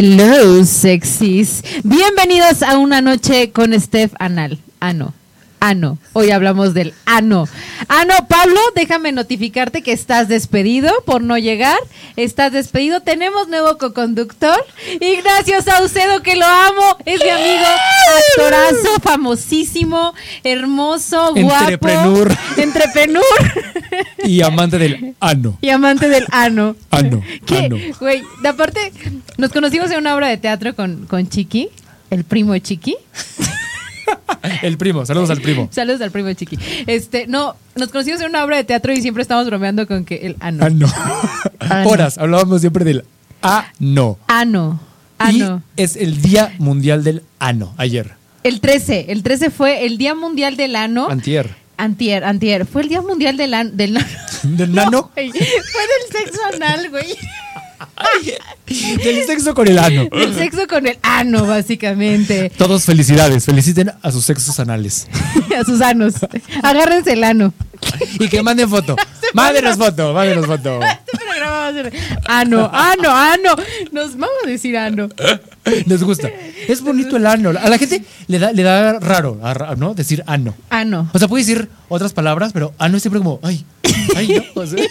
Hello, sexys. Bienvenidos a una noche con Steph Anal. Ano. Ano. Hoy hablamos del ano. Ano, Pablo, déjame notificarte que estás despedido por no llegar. Estás despedido. Tenemos nuevo coconductor. Ignacio Saucedo, que lo amo. Es mi amigo, actorazo, famosísimo, hermoso, guapo. Entrepreneur. Entrepreneur. Y amante del ano. Y amante del ano. Ano. ¿Qué? ano. Güey, de aparte, nos conocimos en una obra de teatro con, con Chiqui, el primo de Chiqui. El primo, saludos al primo. Saludos al primo Chiqui. Este, no, nos conocimos en una obra de teatro y siempre estamos bromeando con que el ano. Ano. Ano. Horas, hablábamos siempre del ano. Ano. Y Ano. es el Día Mundial del Ano, ayer. El 13, el 13 fue el Día Mundial del Ano. Antier. Antier, antier. Fue el Día Mundial del, an- del nano. ¿Del nano? Fue del sexo anal, güey. Del sexo con el ano. Del sexo con el ano, básicamente. Todos felicidades, feliciten a sus sexos anales. A sus anos. Agárrense el ano. Y que manden foto. Mándenos foto, mándenos foto. A ano, ano, ano. Nos vamos a decir ano. Nos gusta. Es bonito el ano. A la gente le da, le da raro, ¿no? Decir ano. Ano. O sea, puede decir otras palabras, pero ano es siempre como, ay, ay, no. O sea,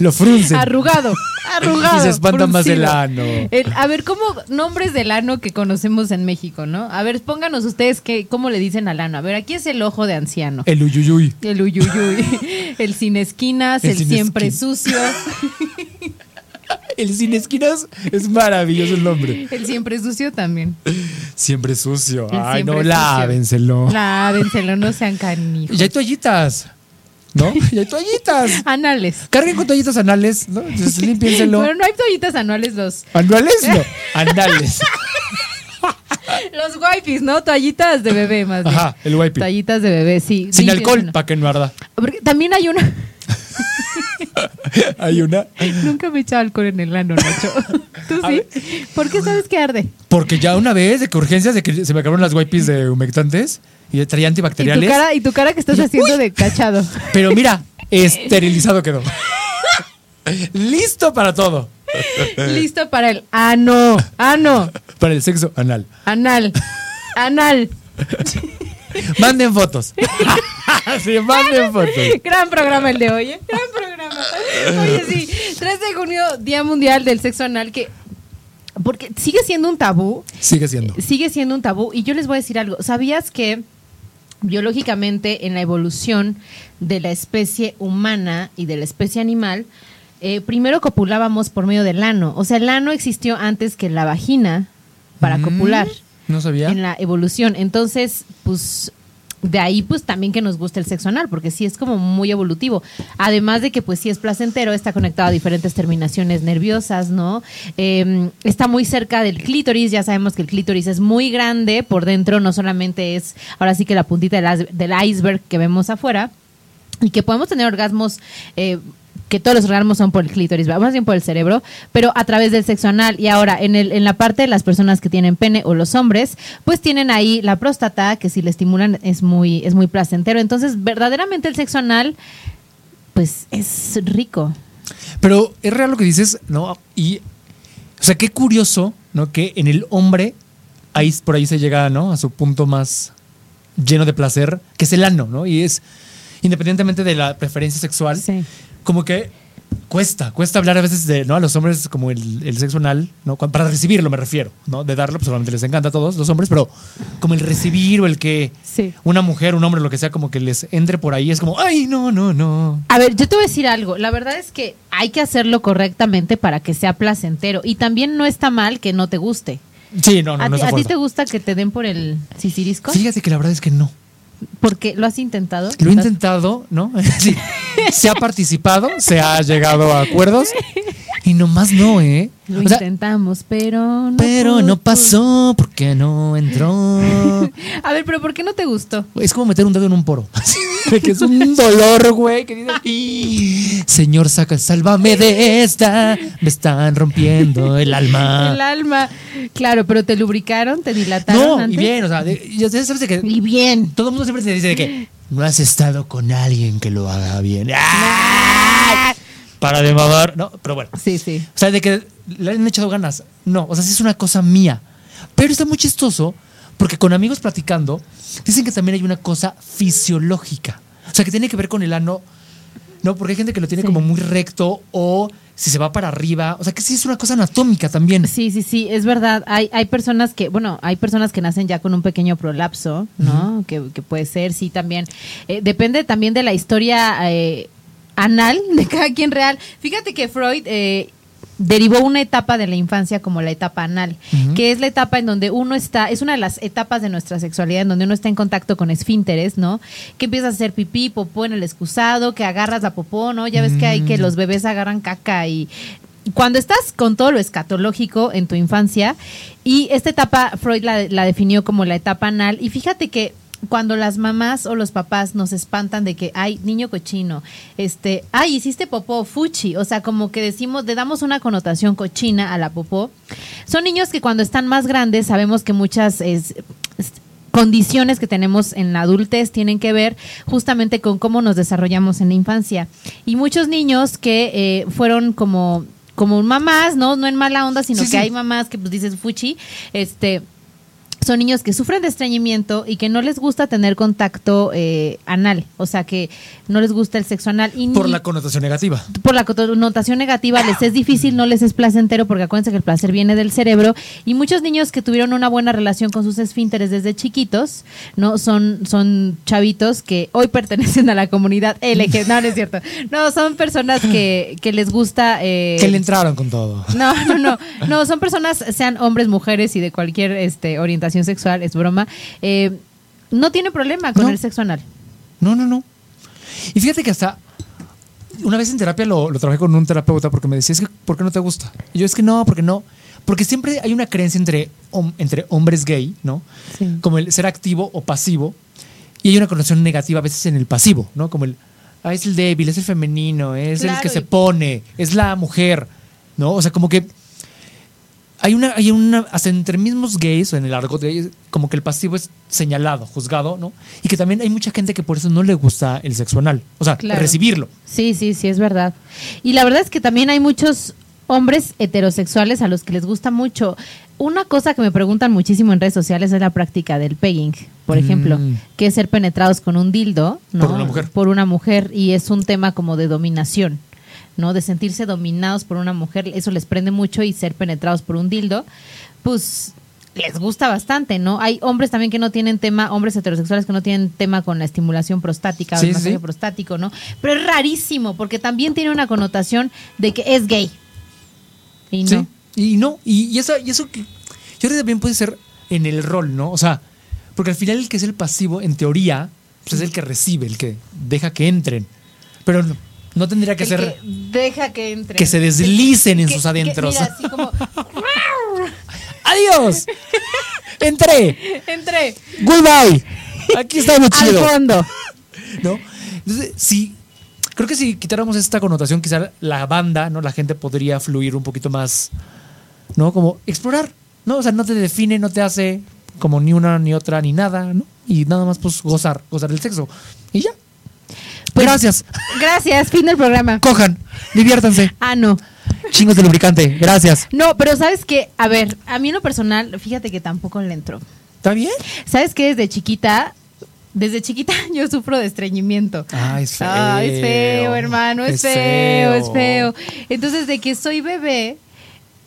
lo fruncen. Arrugado. Arrugado. Y se espanta más el ano. El- a ver, ¿cómo nombres del ano que conocemos en México, no? A ver, pónganos ustedes qué, cómo le dicen al ano. A ver, aquí es el ojo de anciano. El uyuyuy. El uyuyuy. El sin esquinas, El el, sin siempre sucio. El sin esquinas es maravilloso el nombre. El siempre sucio también. Siempre sucio. El Ay, no, siempre lávenselo. Lávenselo, no sean canijos. Y ya hay toallitas. ¿No? Y hay toallitas. Anales. Carguen con toallitas anales, ¿no? Entonces límpienselo. Pero no hay toallitas anuales los, ¿Anuales? No. Anales. los wipes, ¿no? Toallitas de bebé más bien. Ajá, el wipe. Toallitas de bebé, sí. Sin alcohol, para que no arda. Porque también hay una. Hay una. Nunca me he echado alcohol en el ano, Nacho. ¿Tú sí? ¿Por qué sabes que arde? Porque ya una vez, de que urgencias, de que se me acabaron las wipes de humectantes y traía Y tu antibacteriales. cara, y tu cara que estás haciendo de cachado. Pero mira, esterilizado quedó. Listo para todo. Listo para el ano. Ano. Para el sexo anal. Anal. Anal. Manden fotos. sí, manden fotos. Gran programa el de hoy, ¿eh? Gran programa. Oye, sí. 3 de junio, Día Mundial del Sexo Anal, que. Porque sigue siendo un tabú. Sigue siendo. sigue siendo un tabú. Y yo les voy a decir algo. ¿Sabías que biológicamente en la evolución de la especie humana y de la especie animal, eh, primero copulábamos por medio del ano? O sea, el ano existió antes que la vagina para Mm, copular No sabía. en la evolución. Entonces, pues de ahí pues también que nos gusta el sexo anal, porque sí es como muy evolutivo. Además de que pues sí es placentero, está conectado a diferentes terminaciones nerviosas, ¿no? Eh, está muy cerca del clítoris, ya sabemos que el clítoris es muy grande por dentro, no solamente es ahora sí que la puntita del, del iceberg que vemos afuera, y que podemos tener orgasmos eh, que todos los orgasmos son por el clítoris, más bien por el cerebro, pero a través del sexo anal. Y ahora, en, el, en la parte de las personas que tienen pene o los hombres, pues tienen ahí la próstata, que si le estimulan es muy, es muy placentero. Entonces, verdaderamente el sexo anal, pues es rico. Pero es real lo que dices, ¿no? Y, o sea, qué curioso, ¿no? Que en el hombre, ahí, por ahí se llega, ¿no? A su punto más lleno de placer, que es el ano, ¿no? Y es, independientemente de la preferencia sexual, Sí. Como que cuesta, cuesta hablar a veces de, ¿no? A los hombres como el, el sexo anal, ¿no? Para recibirlo me refiero, ¿no? De darlo, pues solamente les encanta a todos los hombres, pero como el recibir o el que Sí. una mujer, un hombre, lo que sea, como que les entre por ahí, es como, ay, no, no, no. A ver, yo te voy a decir algo. La verdad es que hay que hacerlo correctamente para que sea placentero. Y también no está mal que no te guste. Sí, no, no, ¿A, no a ti te gusta que te den por el sisirisco? Fíjate que la verdad es que no. Porque lo has intentado. Lo he intentado, ¿no? Sí. Se ha participado, se ha llegado a acuerdos y nomás no, ¿eh? Lo O sea, intentamos, pero no. pero no pasó porque no entró. A ver, pero ¿por qué no te gustó? Es como meter un dedo en un poro. Que es un dolor, güey. Que dices, "Y, Señor, saca, sálvame de esta. Me están rompiendo el alma. El alma. Claro, pero te lubricaron, te dilataron Ah. No, antes. y bien, o sea, ya sabes de que Y bien. todo el mundo siempre te dice de que no has estado con alguien que lo haga bien. ¡Ay! Para de mamar. No, pero bueno. Sí, sí. O sea, de que le han echado ganas. No, o sea, sí es una cosa mía. Pero está muy chistoso porque con amigos platicando dicen que también hay una cosa fisiológica. O sea, que tiene que ver con el ano. No, porque hay gente que lo tiene Sí. como muy recto o si se va para arriba. O sea, que sí es una cosa anatómica también. Sí, sí, sí, es verdad. Hay, hay personas que, bueno, hay personas que nacen ya con un pequeño prolapso, ¿no? que, que puede ser, sí, también. Eh, depende también de la historia eh, anal de cada quien real. Fíjate que Freud eh, derivó una etapa de la infancia como la etapa anal, que es la etapa en donde uno está, es una de las etapas de nuestra sexualidad en donde uno está en contacto con esfínteres, ¿no? Que empiezas a hacer pipí, popó en el excusado, que agarras la popó, ¿no? Ya ves que hay que Mm. los bebés agarran caca y cuando estás con todo lo escatológico en tu infancia, y esta etapa Freud la, la definió como la etapa anal, y fíjate que cuando las mamás o los papás nos espantan de que, ay, niño cochino, este, ay, hiciste popó, fuchi, o sea, como que decimos, le damos una connotación cochina a la popó, son niños que cuando están más grandes sabemos que muchas es- es- condiciones que tenemos en la adultez tienen que ver justamente con cómo nos desarrollamos en la infancia. Y muchos niños que eh, fueron como, como mamás, ¿no? No en mala onda, sino Sí, que sí. hay mamás que pues dices fuchi, este son niños que sufren de estreñimiento y que no les gusta tener contacto eh, anal, o sea que no les gusta el sexo anal y Por ni- la connotación negativa. por la connotación negativa les es difícil, no les es placentero porque acuérdense que el placer viene del cerebro y muchos niños que tuvieron una buena relación con sus esfínteres desde chiquitos, no son son chavitos que hoy pertenecen a la comunidad LG, no, no es cierto. No, son personas que, que les gusta eh, Que le entraron con todo. no, no, no. No, son personas, sean hombres, mujeres y de cualquier este, orientación sexual, es broma. eh, no tiene problema con No. el sexo anal. No, no, no. Y fíjate que hasta una vez en terapia lo, lo trabajé con un terapeuta porque me decía, es que, ¿por qué no te gusta? Y yo, es que no, porque no. Porque siempre hay una creencia entre, hom- entre hombres gay, ¿no? Sí. Como el ser activo o pasivo. Y hay una connotación negativa a veces en el pasivo, ¿no? Como el, ah, es el débil, es el femenino, es el que se pone, es la mujer, ¿no? O sea, como que hay una, hay una, hasta entre mismos gays o en el argot gay, como que el pasivo es señalado, juzgado, ¿no? Y que también hay mucha gente que por eso no le gusta el sexo anal. O sea, Claro. recibirlo. Sí, sí, sí, es verdad. Y la verdad es que también hay muchos hombres heterosexuales a los que les gusta mucho. Una cosa que me preguntan muchísimo en redes sociales es la práctica del pegging, por Mm. ejemplo, que es ser penetrados con un dildo, ¿no? Por una mujer. Por una mujer y es un tema como de dominación, ¿no? De sentirse dominados por una mujer, eso les prende mucho y ser penetrados por un dildo, pues les gusta bastante, ¿no? Hay hombres también que no tienen tema, hombres heterosexuales que no tienen tema con la estimulación prostática o el masaje sí. prostático, ¿no? Pero es rarísimo porque también tiene una connotación de que es gay. Y no. Sí. Y no, y, y eso, y eso que yo creo que también puede ser en el rol, ¿no? O sea, porque al final el que es el pasivo, en teoría, pues es el que recibe, el que deja que entren. Pero no, no tendría que El ser que deja que entre. que se deslicen en Que- sus que- adentros. mira, así como ¡Adiós! ¡Entré! entre ¡Goodbye! Aquí está al chido. fondo. ¿No? Entonces, sí, creo que si quitáramos esta connotación, quizá la banda, ¿no? La gente podría fluir un poquito más, ¿no? Como explorar, ¿no? O sea, no te define, no te hace como ni una, ni otra, ni nada, ¿no? Y nada más, pues, gozar, gozar el sexo. Y ya. Pues- Gracias. Gracias, fin del programa. Cojan, diviértanse. Ah, no. Chingos de lubricante. Gracias. No, pero sabes que, a ver, a mí en lo personal, fíjate que tampoco le entró. ¿Está bien? ¿Sabes que Desde chiquita desde chiquita yo sufro de estreñimiento. Ah, es feo. Ah, es feo, hermano, es, Es feo, feo. es feo. Entonces, de que soy bebé,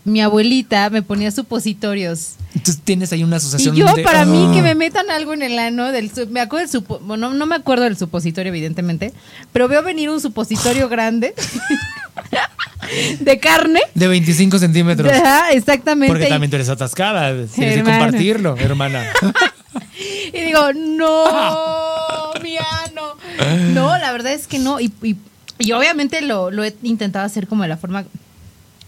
mi abuelita me ponía supositorios. Entonces tienes ahí una Y asociación yo, de- para mí, Ah. que me metan algo en el ano, del, me acuerdo del bueno, no me acuerdo del supositorio, evidentemente, pero veo venir un supositorio grande de carne. De 25 centímetros. Ajá, exactamente. Porque y- también tú eres atascada. Tienes que compartirlo, hermana. Y digo, no, mi ano. No, la verdad es que no. Y, y- y obviamente lo, lo he intentado hacer como de la forma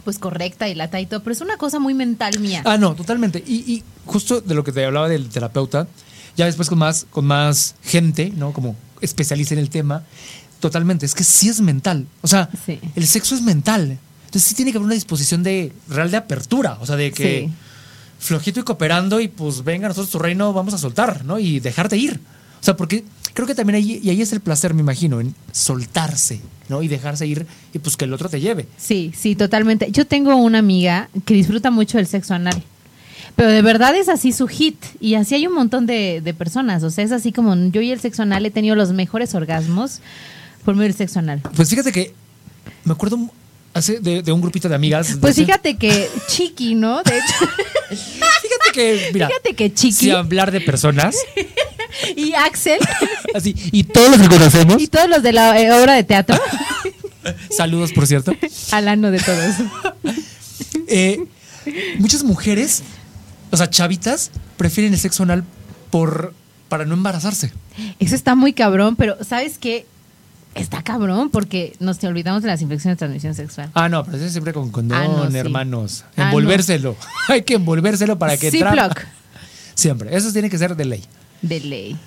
pues correcta y lata y todo, pero es una cosa muy mental mía. Ah, no, totalmente. Y, y justo de lo que te hablaba del terapeuta, ya después con más, con más gente, ¿no? Como especialista en el tema, totalmente. Es que sí es mental. O sea, Sí. el sexo es mental. Entonces sí tiene que haber una disposición de real de apertura. O sea, de que Sí. flojito y cooperando y pues venga, nosotros tu reino vamos a soltar, ¿no? Y dejarte ir. O sea, porque creo que también ahí, y ahí es el placer, me imagino, en soltarse, ¿no? Y dejarse ir y pues que el otro te lleve. Sí, sí, totalmente. Yo tengo una amiga que disfruta mucho del sexo anal. Pero de verdad es así su hit. Y así hay un montón de, de personas. O sea, es así como yo y el sexo anal he tenido los mejores orgasmos por medio del sexo anal. Pues fíjate que me acuerdo hace de, de un grupito de amigas. Pues de- fíjate que Chiqui, ¿no? De hecho, Fíjate que, mira, fíjate que Chiqui si hablar de personas, y Axel así, y todos los que conocemos, y todos los de la eh, obra de teatro, saludos por cierto, al ano de todos. eh, muchas mujeres, o sea, chavitas, prefieren el sexo anal por, para no embarazarse. Eso está muy cabrón, pero ¿sabes qué? Está cabrón porque nos te olvidamos de las infecciones de transmisión sexual. Ah, no, pero eso es siempre con condón, Ah, no, sí. hermanos. Ah, Envolvérselo. Hay que envolvérselo para que Ziploc. Siempre. Eso tiene que ser de ley. De ley.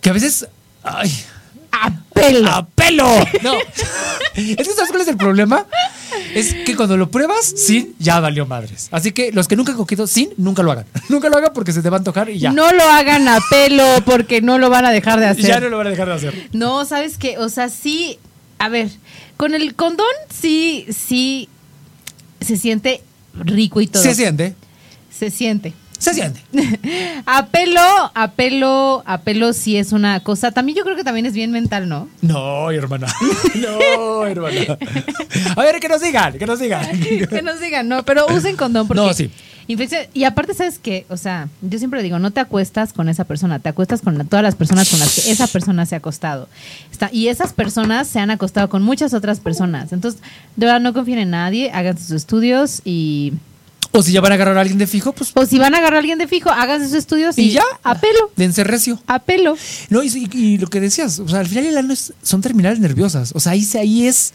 Que a veces. ¡Ay! ¡A pelo! ¡A pelo! No. es que ¿sabes cuál es el problema? Es que cuando lo pruebas sin, ya valió madres. Así que los que nunca han cogido sin, nunca lo hagan. Nunca lo hagan porque se te va a antojar y ya. No lo hagan a pelo porque no lo van a dejar de hacer. ya no lo van a dejar de hacer. No, ¿sabes qué? O sea, sí, a ver, con el condón sí, sí se siente rico y todo. Se siente. Se siente. Se siente. A pelo, a pelo, a pelo sí es una cosa. También yo creo que también es bien mental, ¿no? No, hermana. No, hermana. A ver, que nos digan, que nos digan. que nos digan, no, pero usen condón porque No, sí. infección y aparte sabes qué, o sea, yo siempre digo, no te acuestas con esa persona, te acuestas con la- todas las personas con las que esa persona se ha acostado. Está, y esas personas se han acostado con muchas otras personas. Entonces, de verdad no confíen en nadie, hagan sus estudios y O si ya van a agarrar a alguien de fijo, pues. o si van a agarrar a alguien de fijo, háganse sus estudios y, Y ya. a pelo, Dense recio. a pelo. No, y, y- y lo que decías, o sea, al final el ano es- son terminales nerviosas. O sea, ahí, se- ahí es.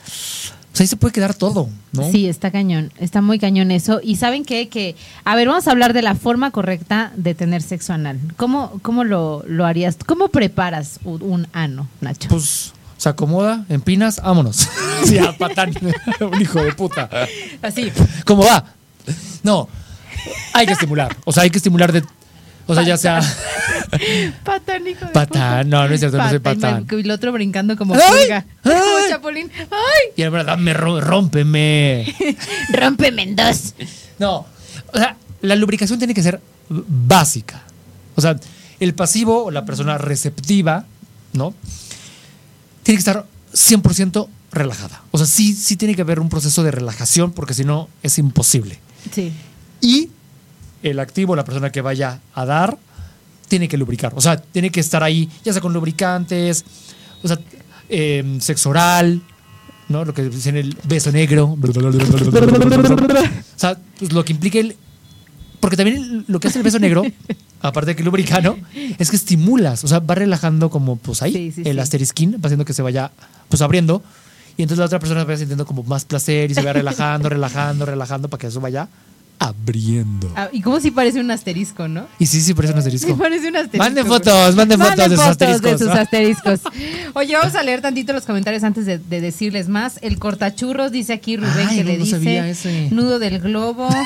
O sea, ahí se puede quedar todo, ¿no? Sí, está cañón, está muy cañón eso. Y saben qué? que, a ver, vamos a hablar de la forma correcta de tener sexo anal. ¿Cómo, cómo lo, lo harías? ¿Cómo preparas un, un ano, Nacho? Pues se acomoda, empinas, vámonos. sí, a patán. Un hijo de puta. Así. ¿Cómo va? No, hay que estimular. O sea, hay que estimular de. O sea, ya sea. Patán, hijo de Patán, no, no es cierto, no soy patán. Y el otro brincando como pulga. Como chapulín. ¡Ay! Y la verdad, me rómpeme. Rómpeme en dos. No, o sea, la lubricación tiene que ser básica. O sea, el pasivo o la persona receptiva, ¿no? Tiene que estar 100% relajada. O sea, sí, sí tiene que haber un proceso de relajación porque si no es imposible. Sí. Y el activo, la persona que vaya a dar, tiene que lubricar. O sea, tiene que estar ahí, ya sea con lubricantes, o sea, eh, sexo oral, ¿no? Lo que dicen el beso negro. O sea, pues lo que implica el. Porque también lo que hace el beso negro, aparte de que lubrica, ¿no? Es que estimulas, o sea, va relajando como pues ahí Sí, sí, el sí. asterisquín, va haciendo que se vaya pues abriendo. Y entonces la otra persona va sintiendo como más placer y se va relajando, relajando, relajando para que eso vaya abriendo. Ah, y como si parece un asterisco, ¿no? Y sí, sí, parece un asterisco. Sí, parece un asterisco. Manden güey. fotos, manden fotos de sus asteriscos. de sus asteriscos. Oye, vamos a leer tantito los comentarios antes de, de decirles más. El cortachurros dice aquí Rubén Ay, que no, le no dice nudo del globo.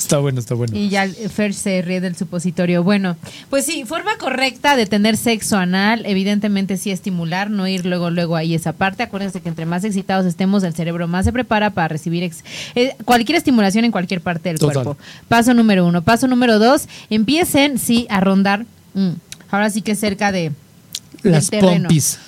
Está bueno, está bueno. Y ya Fer se ríe del supositorio. Bueno, pues sí, forma correcta de tener sexo anal, evidentemente sí estimular, no ir luego, luego ahí esa parte. Acuérdense que entre más excitados estemos, el cerebro más se prepara para recibir ex- eh, cualquier estimulación en cualquier parte del cuerpo. Paso número uno. Paso número dos, empiecen, sí, a rondar. mm, ahora sí que cerca de Las del terreno. pompis.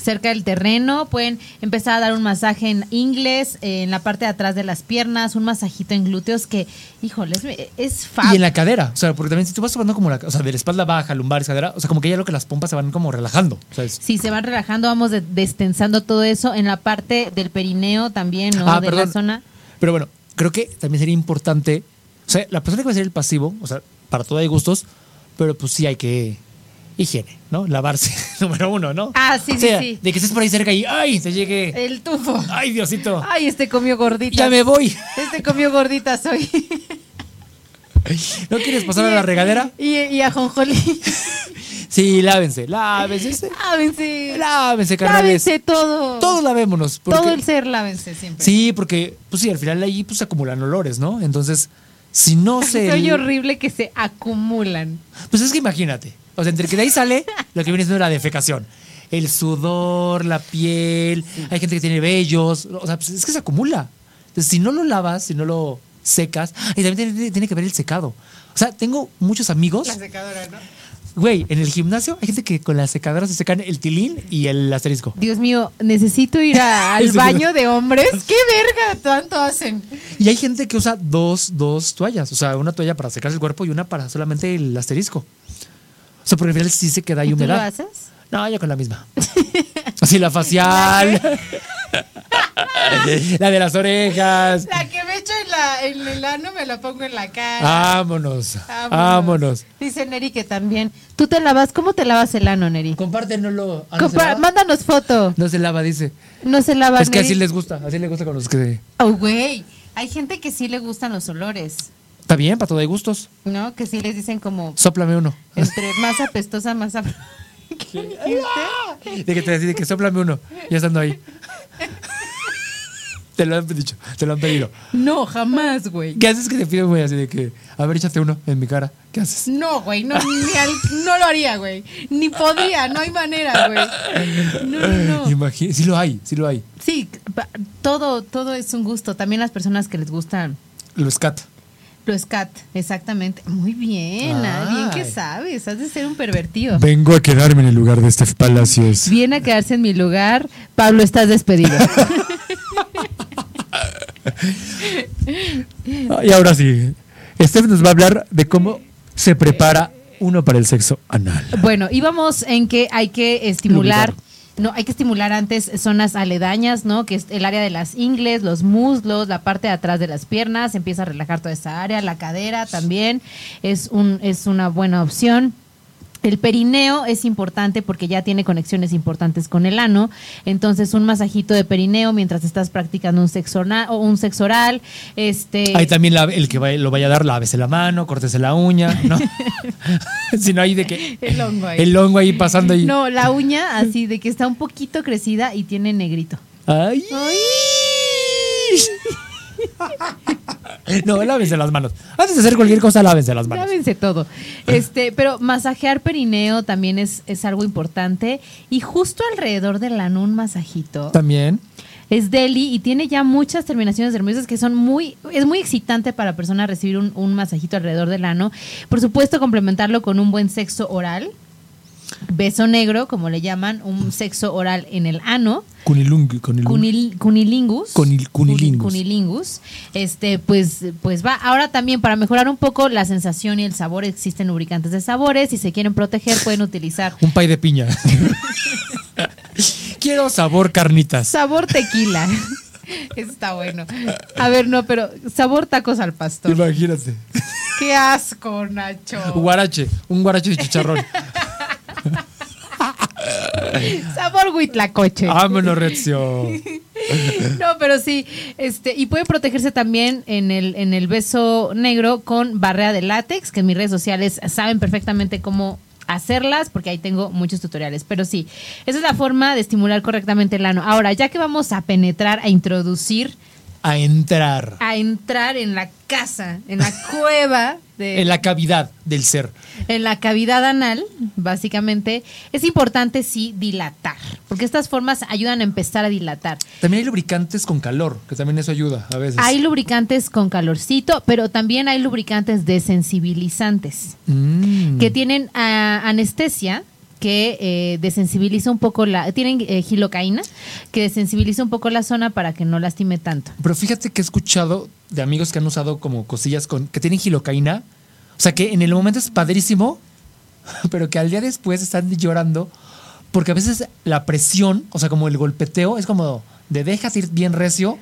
cerca del terreno. Pueden empezar a dar un masaje en inglés, eh, en la parte de atrás de las piernas, un masajito en glúteos que, híjole, es, es fácil. Y en la cadera, o sea, porque también si tú vas tomando como la, o sea, de la espalda baja, lumbar, cadera, o sea, como que ya lo que las pompas se van como relajando, ¿sabes? Si se van relajando, vamos de- destensando todo eso en la parte del perineo también, ¿no? Ah, de perdón. la zona. Pero bueno, creo que también sería importante, sea, la persona que va a ser el pasivo, o sea, para todo hay gustos, pero pues sí hay que higiene, ¿no? Lavarse, número uno, ¿no? Ah, sí, O sí, sea, sí. De que estés por ahí cerca y ¡ay! te llegue. El tufo. ¡Ay, Diosito! Ay, este comió gordita. ¡Ya me voy! Este comió gordita soy. ¿No quieres pasar a la regadera? Y, y a Jonjolí. Sí, lávense, lávense. Lávense. Lávense, carnales. Lávense todo. Todos lavémonos. porque- Todo el ser, lávense siempre. Sí, porque, pues sí, al final ahí pues se acumulan olores, ¿no? Entonces, si no se... Soy horrible que se acumulan. Pues es que imagínate. O sea, entre que de ahí sale lo que viene siendo la defecación. El sudor, la piel, hay gente que tiene vellos. O sea, pues es que se acumula. Entonces, si no lo lavas, si no lo secas, y también tiene, tiene que ver el secado. O sea, tengo muchos amigos. secadora, ¿no? Güey, en el gimnasio hay gente que con la secadora se secan el tilín y el asterisco. Dios mío, necesito ir a- al baño de hombres. ¿Qué verga tanto hacen? Y hay gente que usa dos, dos toallas. O sea, una toalla para secarse el cuerpo y una para solamente el asterisco. O sea, porque al final sí se queda ahí ¿Tú lo humedad. haces? No, yo con la misma. Así la facial. la de las orejas. La que me echo en, la, en el ano me la pongo en la cara. Vámonos. Vámonos. Dice Neri que también. ¿Tú te lavas? ¿Cómo te lavas el ano, Neri? Compártenoslo. Ah, ¿no, Compa- mándanos foto. No se lava, dice. No se lava, Es que así les gusta. Así les gusta con los que. Oh, güey. Hay gente que sí le gustan los olores, Está bien, para todo hay gustos. ¿no? Que sí les dicen como Sóplame uno. entre más apestosa, más ap- ¿Qué dijiste? De que te decide que sóplame uno. Ya estando ahí. te lo han dicho, te lo han pedido. No, jamás, güey. ¿Qué haces que te piden, güey? Así de que, a ver, échate uno en mi cara. ¿Qué haces? No, güey, no, ni al- no lo haría, güey. Ni podría, no hay manera, güey. No, no, no. Imagina, sí lo hay, sí lo hay. Sí, pa- todo, todo es un gusto. También las personas que les gustan Lo scat. lo scat, exactamente. Muy bien, ah, bien que Ay. sabes. Has de ser un pervertido. Vengo a quedarme en el lugar de este Palacios. Viene a quedarse en mi lugar. Pablo, estás despedido. Ah, Y ahora sí, Steph nos va a hablar de cómo se prepara uno para el sexo anal. Bueno, íbamos en que hay que estimular. No, hay que estimular antes zonas aledañas, ¿no? Que es el área de las ingles, los muslos, la parte de atrás de las piernas, empieza a relajar toda esa área, la cadera también es un es una buena opción. El perineo es importante porque ya tiene conexiones importantes con el ano, entonces un masajito de perineo mientras estás practicando un sexo oral, o un sexo oral, este Ahí también la- el que lo vaya a dar, lávese la mano, córtese la uña, ¿no? si no hay de que el hongo ahí. el hongo ahí pasando ahí. No, la uña así de que está un poquito crecida y tiene negrito. Ay. No, lávense las manos. Antes de hacer cualquier cosa, lávense las manos. Lávense todo. Este, pero masajear perineo también es, es algo importante. Y justo alrededor del ano un masajito. También. Es deli y tiene ya muchas terminaciones nerviosas que son muy, es muy excitante para la persona recibir un, un masajito alrededor del ano. Por supuesto, complementarlo con un buen sexo oral. Beso negro, como le llaman, un sexo oral en el ano. Cunilung, cunilung. Cunil- cunilingus. Cunil- cunilingus. Cunilingus. Este, pues, pues va. Ahora también, para mejorar un poco la sensación y el sabor, existen lubricantes de sabores. Si se quieren proteger, pueden utilizar Un pay de piña. Quiero sabor carnitas. sabor tequila. Está bueno. A ver, no, pero sabor tacos al pastor. Imagínate. Qué asco, Nacho. Guarache, un guarache de chicharrón. Sabor huitlacoche. Vámonos, Rezio. No, pero sí, este, y puede protegerse también en el, en el beso negro con barrera de látex, que en mis redes sociales saben perfectamente cómo hacerlas, porque ahí tengo muchos tutoriales. Pero sí, esa es la forma de estimular correctamente el ano. Ahora, ya que vamos a penetrar, a introducir, A entrar a entrar en la casa, en la cueva de, en la cavidad del ser. en la cavidad anal, básicamente, es importante sí dilatar, porque estas formas ayudan a empezar a dilatar. También hay lubricantes con calor, que también eso ayuda a veces. Hay lubricantes con calorcito, pero también hay lubricantes desensibilizantes Mm. que tienen ah, anestesia que eh, desensibiliza un poco la... Tienen eh, gilocaína, que desensibiliza un poco la zona para que no lastime tanto. Pero fíjate que he escuchado de amigos que han usado como cosillas con que tienen gilocaína. O sea, que en el momento es padrísimo, pero que al día después están llorando porque a veces la presión, o sea, como el golpeteo, es como de dejas ir bien recio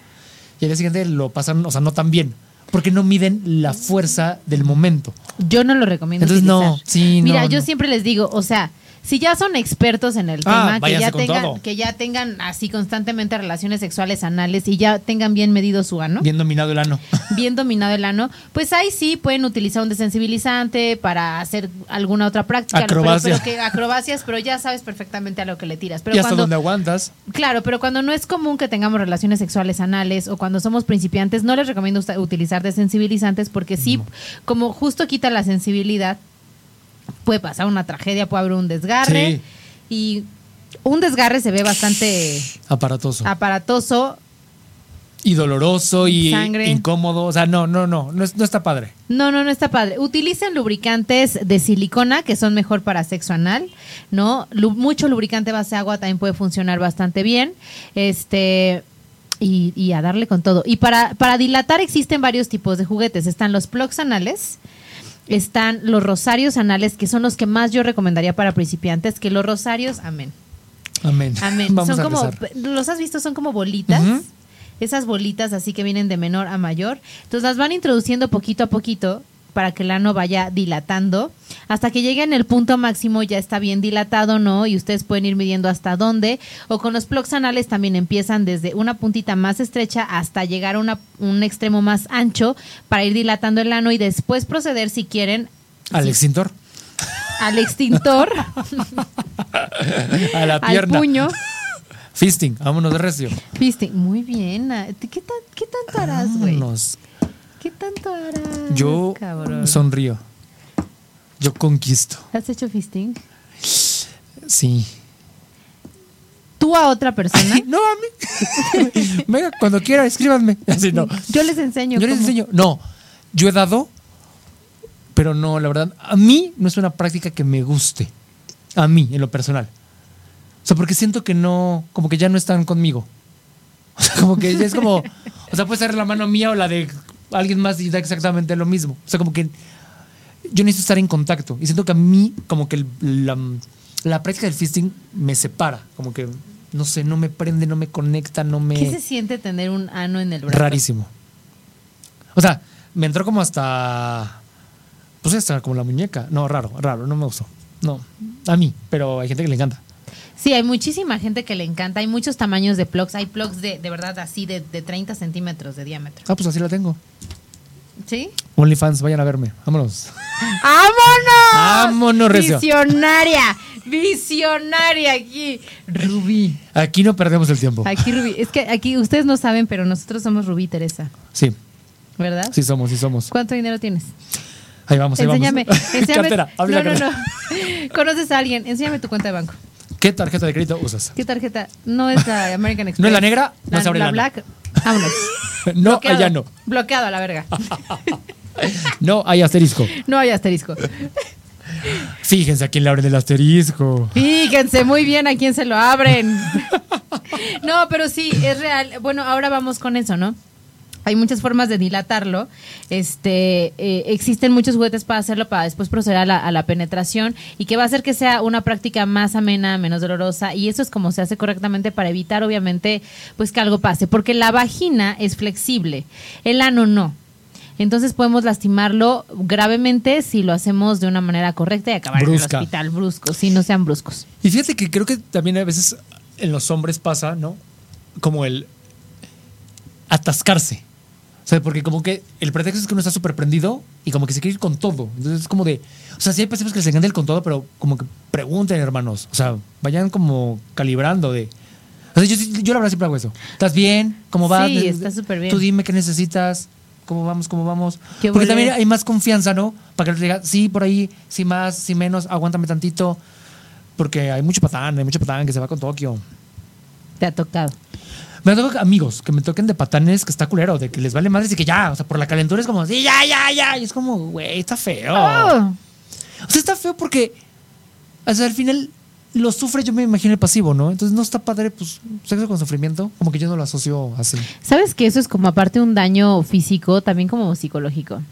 y al día siguiente lo pasan, o sea, no tan bien. Porque no miden la fuerza del momento. Yo no lo recomiendo. Entonces, no, sí, Mira, no, yo no. siempre les digo, o sea, si ya son expertos en el Ah, tema, que ya, tengan, que ya tengan así constantemente relaciones sexuales anales y ya tengan bien medido su ano, bien, Bien dominado el ano. dominado el ano, pues ahí sí pueden utilizar un desensibilizante para hacer alguna otra práctica. pero- Acrobacia. Pero, que, acrobacias, pero ya sabes perfectamente a lo que le tiras. Pero y hasta cuando, donde aguantas. Claro, pero cuando no es común que tengamos relaciones sexuales anales o cuando somos principiantes, no les recomiendo utilizar desensibilizantes porque sí, como justo quita la sensibilidad, puede pasar una tragedia, puede haber un desgarre. Sí. Y un desgarre se ve bastante Aparatoso. aparatoso. y doloroso y Sangre. incómodo. O sea, no, no, no, no, no está padre. No, no, no está padre. Utilicen lubricantes de silicona que son mejor para sexo anal, ¿no? Lu- mucho lubricante base agua también puede funcionar bastante bien. Este y, y a darle con todo. Y para, para dilatar existen varios tipos de juguetes. Están los plugs anales, están los rosarios anales, que son los que más yo recomendaría para principiantes, que los rosarios, amén. Amén. Amén. Vamos son a como. ¿los has visto? Son como bolitas. Esas bolitas así que vienen de menor a mayor. Entonces las van introduciendo poquito a poquito para que el ano vaya dilatando. Hasta que llegue en el punto máximo ya está bien dilatado, ¿no? Y ustedes pueden ir midiendo hasta dónde. O con los plugs anales también empiezan desde una puntita más estrecha hasta llegar a una- un extremo más ancho para ir dilatando el ano y después proceder si quieren Al sí, extintor. al extintor, A la al pierna. puño. Fisting. Vámonos de recio. Viste, muy bien. ¿Qué, tan, qué tanto harás, güey? Vámonos. ¿Qué tanto harás? Yo cabrón? sonrío. Yo conquisto. ¿Has hecho fisting? Sí. ¿Tú a otra persona? No, a mí. Venga, cuando quiera, escríbanme. Así no. Yo les enseño. Yo les enseño. No, yo he dado, pero no, la verdad, a mí no es una práctica que me guste. A mí, en lo personal. O sea, porque siento que no, como que ya no están conmigo. O sea, como que es como, o sea, puede ser la mano mía o la de alguien más y da exactamente lo mismo. O sea, como que yo necesito estar en contacto. Y siento que a mí, como que el- la, la práctica del fisting me separa. Como que, no sé, no me prende, no me conecta, no me... ¿Qué se siente tener un ano en el brazo? Rarísimo. O sea, me entró como hasta. Pues hasta como la muñeca. No, raro, raro, no me gustó. No, a mí, pero hay gente que le encanta. Sí, hay muchísima gente que le encanta. Hay muchos tamaños de plugs. Hay plugs de, de verdad así de, de 30 centímetros de diámetro. Ah, pues así la tengo. ¿Sí? OnlyFans, vayan a verme. Vámonos. ¡Vámonos! Vámonos, recio. Visionaria. Visionaria aquí. Rubí. Aquí no perdemos el tiempo. Aquí Rubí. Es que aquí ustedes no saben, pero nosotros somos Rubí y Teresa. Sí, ¿Verdad? sí somos, sí somos. ¿Cuánto dinero tienes? Ahí vamos, ahí Enséñame. vamos. enséñame. Cartera, no, no, no. Conoces a alguien. Enséñame tu cuenta de banco. ¿Qué tarjeta de crédito usas? ¿Qué tarjeta? No es la American Express. ¿No es la negra? No La, se abre la la black. Vámonos. No, Bloqueado. allá no. Bloqueado a la verga. No, hay asterisco. No hay asterisco. Fíjense a quién le abren el asterisco. Fíjense muy bien a quién se lo abren. No, pero sí, es real. Bueno, ahora vamos con eso, ¿no? Hay muchas formas de dilatarlo. Este, eh, existen muchos juguetes para hacerlo, para después proceder a la, a la penetración y que va a hacer que sea una práctica más amena, menos dolorosa. Y eso es como se hace correctamente para evitar, obviamente, pues que algo pase. Porque la vagina es flexible, el ano no. Entonces podemos lastimarlo gravemente si lo hacemos de una manera correcta y acabar en el hospital brusco, si no sean bruscos. Y fíjate que creo que también a veces en los hombres pasa, ¿no? Como el atascarse. O sea, porque como que el pretexto es que uno está súper prendido y como que se quiere ir con todo. Entonces es como de... O sea, sí hay personas que les encanta el con todo, pero como que pregunten, hermanos. O sea, vayan como calibrando de... O sea, yo, yo la verdad siempre hago eso. ¿Estás bien? ¿Cómo vas? Sí, está súper bien. Tú dime qué necesitas. ¿Cómo vamos? ¿Cómo vamos? Qué Porque también hay más confianza, ¿no? Para que le diga, sí, por ahí, sí más, sí menos, aguántame tantito. Porque hay mucho patán, hay mucho patán que se va con Tokio. Te ha tocado. Me ha tocado amigos que me toquen de patanes que está culero, de que les vale madres y que ya, o sea, por la calentura es como, sí, ya, ya, ya. Y es como, güey, está feo. Oh. O sea, está feo porque, o sea, al final lo sufre, yo me imagino el pasivo, ¿no? Entonces no está padre, pues, sexo con sufrimiento, como que yo no lo asocio así. ¿Sabes que eso es como aparte un daño físico, también como psicológico?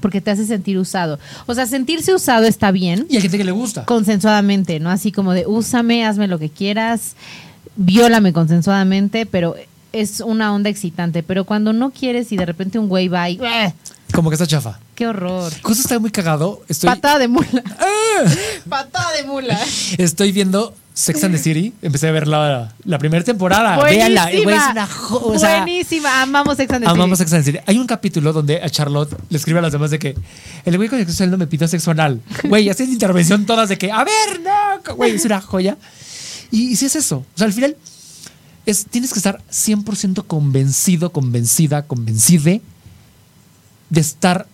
Porque te hace sentir usado. O sea, sentirse usado está bien, Y hay gente que le gusta. consensuadamente, ¿no? Así como de úsame, hazme lo que quieras, viólame consensuadamente, pero es una onda excitante. Pero cuando no quieres y de repente un güey va y... ¡eh! Como que está chafa. ¡Qué horror! Justo está muy cagado. Estoy, Patada de mula. ¡Ah! Patada de mula. Estoy viendo Sex and the City. Empecé a ver la, la primera temporada. Buenísima. Véanla. güey, es una o sea, Buenísima. Amamos Sex and the Amamos City. Sex and the City. Hay un capítulo donde a Charlotte le escribe a las demás de que el güey con el que saliendo me pidió sexo anal. Güey, hacen intervención todas de que, a ver, no, güey, es una joya. Y, y si es eso. O sea, al final es, tienes que estar 100% convencido, convencida, convencide de estar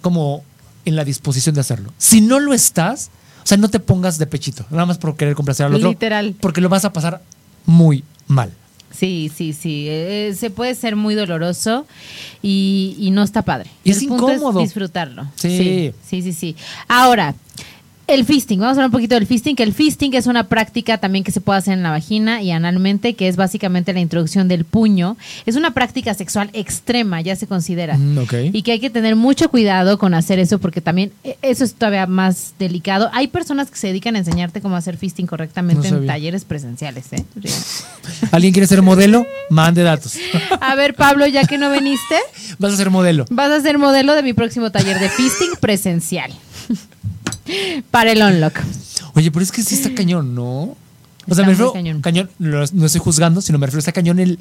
como en la disposición de hacerlo. Si no lo estás, o sea, no te pongas de pechito, nada más por querer complacer al otro. Literal. Porque lo vas a pasar muy mal. Sí, sí, sí. Eh, se puede ser muy doloroso y, y no está padre. Y es El punto incómodo. disfrutarlo. Sí. sí. Sí, sí, sí. Ahora, el fisting. Vamos a hablar un poquito del fisting, que el fisting es una práctica también que se puede hacer en la vagina y analmente, que es básicamente la introducción del puño. Es una práctica sexual extrema, ya se considera. Mm. Y que hay que tener mucho cuidado con hacer eso porque también eh, eso es todavía más delicado. Hay personas que se dedican a enseñarte cómo hacer fisting correctamente No en talleres presenciales, ¿eh? ¿Alguien quiere ser modelo? Mande datos. A ver, Pablo, ya que no viniste, Vas a ser modelo. vas a ser modelo de mi próximo taller de fisting presencial. Para el unlock. Oye, pero es que sí está cañón, ¿no? O Está sea, me refiero, cañón. cañón, no, no estoy juzgando, sino me refiero, está cañón el,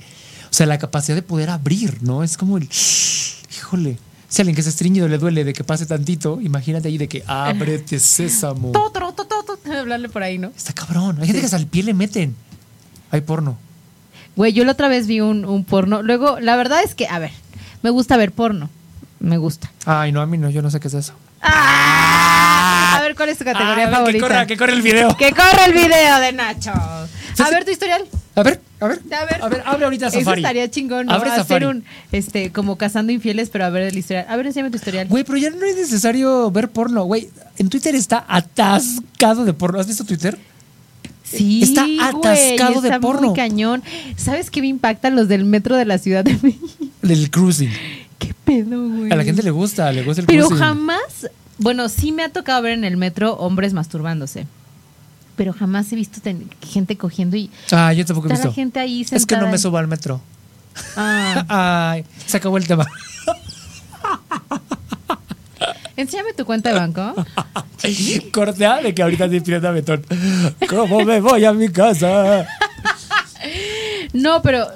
o sea, la capacidad de poder abrir, ¿no? Es como el, híjole, si a alguien que se estreñido le duele de que pase tantito, imagínate ahí de que ábrete sésamo. Todo, todo, todo, todo, hablarle por ahí, ¿no? Está cabrón. Hay gente que hasta el pie le meten. Hay porno. Güey, yo la otra vez vi un, un porno. Luego, la verdad es que, a ver, me gusta ver porno. Me gusta. Ay, no, a mí no, yo no sé qué es eso. ¡Ah! A ver, ¿cuál es tu categoría Ah, favorita? Que corra, que corre el video. Que corre el video de Nacho. A ver tu historial. A ver, a ver. A ver. A ver, abre ahorita Eso Safari. estaría chingón, ¿no? Abre Hacer Safari. un, este, como cazando infieles, pero a ver el historial. A ver, enséñame tu historial. Güey, pero ya no es necesario ver porno, güey. En Twitter está atascado de porno. ¿Has visto Twitter? Sí, Está güey, atascado de porno. muy cañón. ¿Sabes qué me impactan los del metro de la Ciudad de México? Del cruising. ¿Qué pedo, güey? A la gente le gusta, le gusta el Pero cruising. jamás, bueno, sí me ha tocado ver en el metro hombres masturbándose. Pero jamás he visto gente cogiendo y Ah, yo tampoco he visto. la gente ahí sentada. Es que no me subo al metro. Ah, Ay, se acabó el tema. enséñame tu cuenta de banco. Cortea de que ahorita estoy pidiendo a Betón. ¿Cómo me voy a mi casa? No, pero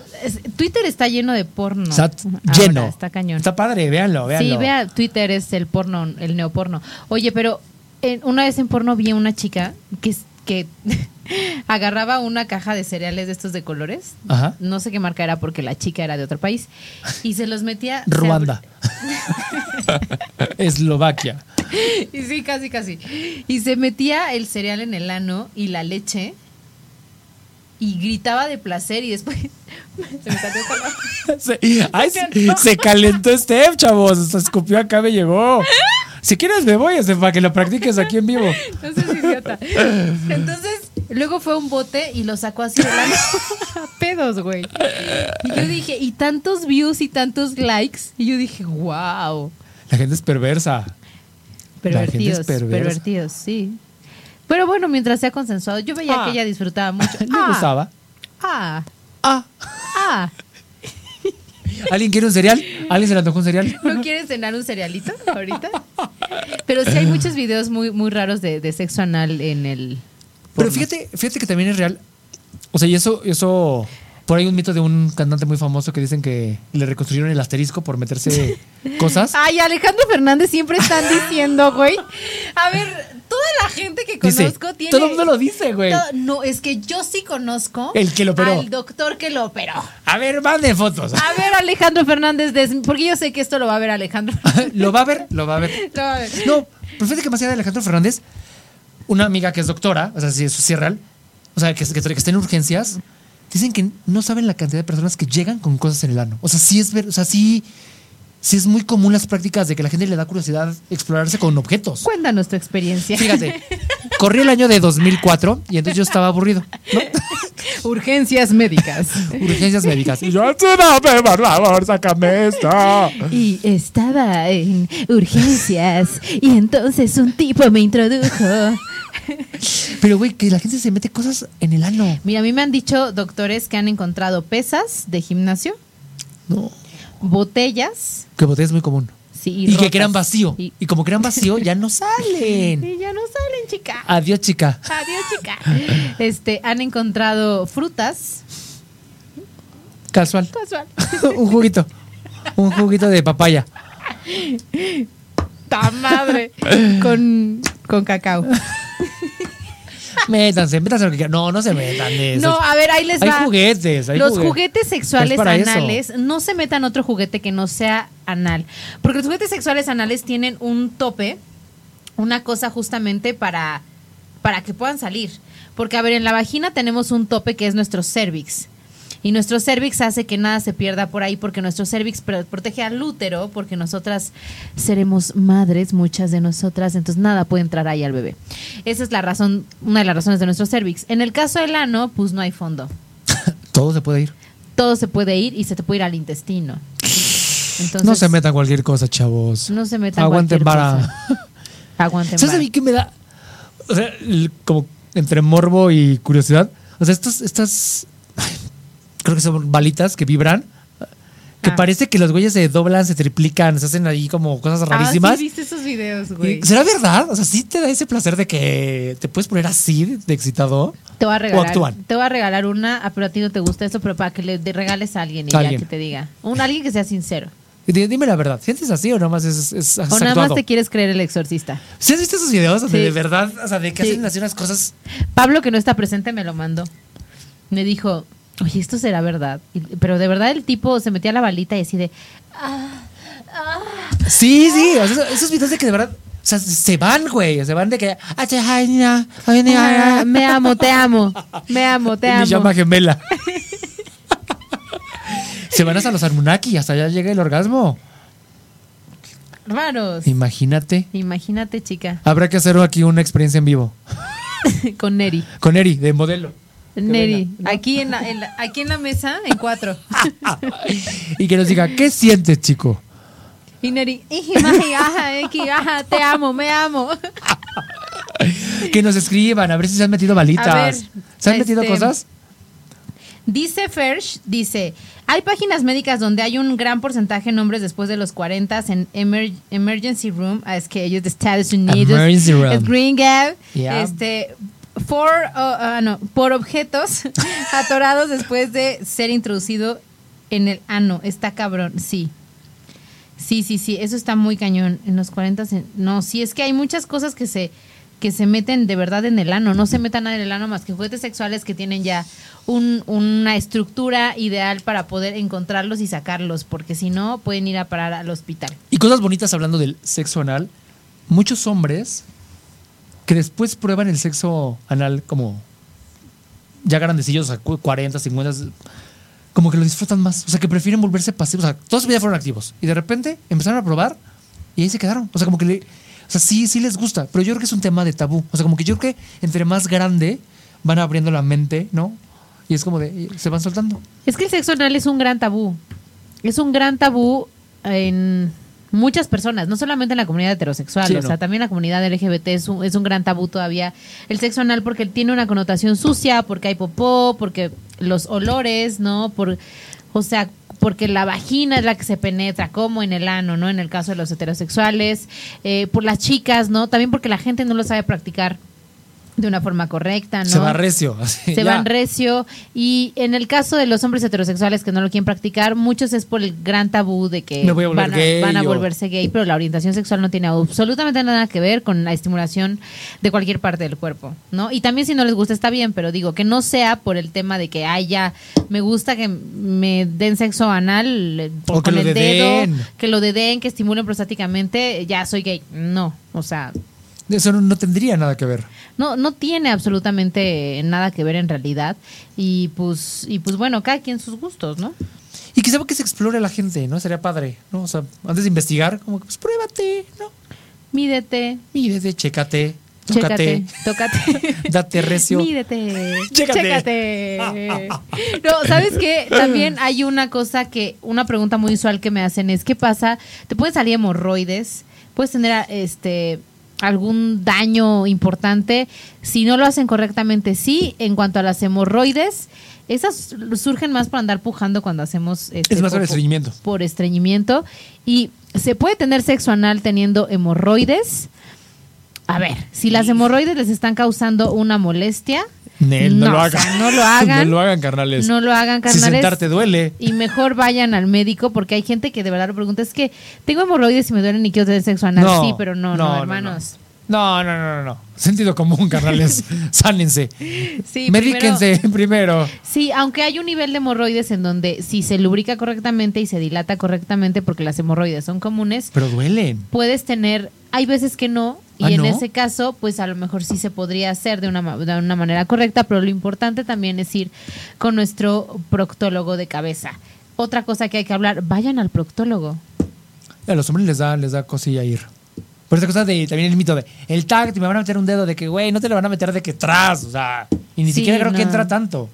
Twitter está lleno de porno. Está Ahora, lleno. Está cañón. Está padre, véanlo, véanlo. Sí, vea, Twitter es el porno, el neoporno. Oye, pero en- una vez en porno vi a una chica que, que agarraba una caja de cereales de estos de colores. Ajá. No sé qué marca era porque la chica era de otro país. Y se los metía. Ruanda. Eslovaquia. Y sí, casi, casi. Y se metía el cereal en el ano y la leche. Y gritaba de placer y después se me salió con la- Se, ay, se, se calentó Steph, chavos. Se escupió acá, me llegó. Si quieres, me voy este, para que lo practiques aquí en vivo. No seas idiota. Entonces, luego fue a un bote y lo sacó así de la a pedos, güey. Y yo dije, y tantos views y tantos likes. Y yo dije, wow. La gente es perversa. Pervertidos, gente es perversa. pervertidos, sí. Pero bueno, mientras sea consensuado, yo veía Ah. que ella disfrutaba mucho. Le Ah, gustaba. Ah, Ah. ah. ¿Alguien quiere un cereal? ¿Alguien se le antojó un cereal? ¿No quieres cenar un cerealito ahorita? Pero sí hay muchos videos muy, muy raros de, de sexo anal en el. Pero fíjate, fíjate que también es real. O sea, y eso, eso. Por ahí un mito de un cantante muy famoso que dicen que le reconstruyeron el asterisco por meterse cosas. Ay, Alejandro Fernández siempre están diciendo, güey. A ver, la gente que Dice, conozco tiene. todo el mundo lo dice, güey. todo- No, es que yo sí conozco. El que lo operó. Al doctor que lo operó. A ver, mande fotos. A ver, Alejandro Fernández, porque yo sé que esto lo va a ver Alejandro. lo va a ver, lo va a ver. Lo va a ver. No, pero fíjate que más allá de Alejandro Fernández, una amiga que es doctora, o sea, si eso sí es real, o sea, que, que, que está en urgencias, dicen que no saben la cantidad de personas que llegan con cosas en el ano. O sea, sí es ver, o sea, sí, sí es muy común las prácticas de que la gente le da curiosidad explorarse con objetos. Cuéntanos tu experiencia. Fíjate, corrí el año de 2004 y entonces yo estaba aburrido. ¿no? Urgencias médicas. Urgencias médicas. Y yo, ayúdame, por favor, sácame esto. Y estaba en urgencias y entonces un tipo me introdujo. Pero, güey, que la gente se mete cosas en el ano. Mira, a mí me han dicho doctores que han encontrado pesas de gimnasio, No. Botellas Que boté es muy común. sí, Y, que rotas. quedan vacío. Y, Y como quedan vacío, ya no salen. y ya no salen, chica. Adiós, chica. Adiós, chica. Este, han encontrado frutas. Casual. Casual. Un juguito. Un juguito de papaya. ¡Ta madre! Con, con cacao. Métanse, métanse lo que quieran. No, no se metan de eso. No, a ver, ahí les hay va. juguetes. Hay los juguetes. juguetes sexuales eso. anales, no se metan otro juguete que no sea anal. Porque los juguetes sexuales anales tienen un tope, una cosa justamente para, para que puedan salir. Porque, a ver, en la vagina tenemos un tope que es nuestro cervix. Y nuestro cervix hace que nada se pierda por ahí porque nuestro cervix pro- protege al útero porque nosotras seremos madres, muchas de nosotras, entonces nada puede entrar ahí al bebé. Esa es la razón, una de las razones de nuestro cervix. En el caso del ano, pues no hay fondo Todo se puede ir. todo se puede ir y se te puede ir al intestino. Entonces, no se metan cualquier cosa, chavos. No se metan Aguanten cualquier vara. cosa. Aguanten ¿Sabes a vara. mí qué me da? O sea, como entre morbo y curiosidad. O sea, estas, estas, creo que son balitas que vibran. Que Ah. parece que los güeyes se doblan, se triplican, se hacen ahí como cosas rarísimas. Ah, sí, viste esos videos, güey. ¿Será verdad? O sea, ¿sí te da ese placer de que te puedes poner así de excitado? Te voy a ¿O regalar. actúan? Te voy a regalar una, ah, pero a ti no te gusta eso, pero para que le regales a alguien y Alguien. ya que te diga. Un alguien que sea sincero. Dime la verdad, ¿sientes así o nomás es, es, es O nada más te quieres creer el exorcista. ¿Sí has visto esos videos Sí. de verdad, o sea, de que Sí. hacen así unas cosas? Pablo, que no está presente, me lo mandó. Me dijo, oye, esto será verdad. Y- pero de verdad el tipo se metía la balita y así de, Sí, sí, o sea, esos- esos videos de que de verdad, o sea, se van, güey, se van de que... "Ah, me amo, te amo, me amo, te Mi amo. llama gemela. se van hasta los Armunaki, hasta allá llega el orgasmo. Raros. Imagínate. Imagínate, chica, Habrá que hacer aquí una experiencia en vivo. con Neri. Con Eri, de modelo. Neri, venga, ¿no? aquí en, la, en la- aquí en la mesa, en cuatro. Y que nos diga, ¿qué sientes, chico? Y Neri, "Iji, maji, ajá, eki, ajá, te amo, me amo. Que nos escriban, a ver si se han metido balitas. A ver, ¿Se han metido este, cosas? Dice Fersh, dice, hay páginas médicas donde hay un gran porcentaje de hombres después de los 40 en emer- emergency room, ah, es que ellos de Estados Unidos, Emergency room. es gringo, Yeah. este, por, oh, ah, no, por objetos atorados después de ser introducido en el ano. Está cabrón, sí. Sí, sí, sí, eso está muy cañón. En los 40, se- no, sí, es que hay muchas cosas que se, que se meten de verdad en el ano. No se metan nada en el ano más que juguetes sexuales que tienen ya un- una estructura ideal para poder encontrarlos y sacarlos, porque si no, pueden ir a parar al hospital. Y cosas bonitas hablando del sexo anal. Muchos hombres que después prueban el sexo anal como ya grandecillos, o sea, cu- 40, 50, como que lo disfrutan más. O sea, que prefieren volverse pasivos. O sea, todos ya fueron activos. Y de repente empezaron a probar y ahí se quedaron. O sea, como que le. O sea, sí, sí les gusta. Pero yo creo que es un tema de tabú. O sea, como que yo creo que entre más grande van abriendo la mente, ¿no? Y es como de. Se van soltando. Es que el sexo anal es un gran tabú. Es un gran tabú en muchas personas, no solamente en la comunidad heterosexual, Sí, o no. sea, también la comunidad LGBT es un, es un gran tabú todavía. El sexo anal porque tiene una connotación sucia, porque hay popó, porque los olores, ¿no? Por, o sea, porque la vagina es la que se penetra, como en el ano, ¿no? En el caso de los heterosexuales, eh, por las chicas, ¿no? También porque la gente no lo sabe practicar de una forma correcta, ¿no? Se va recio. así, se ya. van recio y en el caso de los hombres heterosexuales que no lo quieren practicar, muchos es por el gran tabú de que a van, a, gay van a o- volverse gay, pero la orientación sexual no tiene absolutamente nada que ver con la estimulación de cualquier parte del cuerpo, ¿no? Y también si no les gusta está bien, pero digo que no sea por el tema de que, ay, ya, me gusta que me den sexo anal eh, por, O que con lo el dedo, que lo dedeen, que estimulen prostáticamente, ya soy gay. No, o sea, Eso no, no tendría nada que ver. no, no tiene absolutamente nada que ver en realidad. Y pues, y pues bueno, cada quien sus gustos, ¿no? Y quizá que se explore la gente, ¿no? Sería padre, ¿no? O sea, antes de investigar, como que pues pruébate, ¿no? Mídete, Mírete, chécate. Tócate. Tócate. Date recio. Mídete. Chécate. Chécate. No, ¿sabes qué? También hay una cosa que, una pregunta muy usual que me hacen es, ¿qué pasa? Te pueden salir hemorroides, puedes tener este algún daño importante si no lo hacen correctamente. Sí, en cuanto a las hemorroides, esas surgen más por andar pujando cuando hacemos este, Es más por estreñimiento. por estreñimiento y se puede tener sexo anal teniendo hemorroides. A ver, si las hemorroides les están causando una molestia, Nel, no, lo o sea, hagan. no lo hagan. no lo hagan, carnales. no lo hagan, Si carnales. sentarte duele. Y mejor vayan al médico porque hay gente que de verdad lo pregunta, es que tengo hemorroides y me duelen y quiero tener sexo anal. No, sí, pero no, no, no, no, hermanos. No, no, no, no, no. Sentido común, carnales. Sánense. Sí, Medíquense primero- primero. Sí, aunque hay un nivel de hemorroides en donde si se lubrica correctamente y se dilata correctamente, porque las hemorroides son comunes, Pero duelen. puedes tener, hay veces que no, y ¿Ah, en no? ese caso, pues a lo mejor sí se podría hacer de una, de una manera correcta, pero lo importante también es ir con nuestro proctólogo de cabeza. Otra cosa que hay que hablar, vayan al proctólogo. A los hombres les da, les da cosilla ir. Por esta cosa de también el mito de el tacto y me van a meter un dedo de que, güey, no te lo van a meter de que atrás. O sea, y ni Sí, siquiera creo que entra tanto.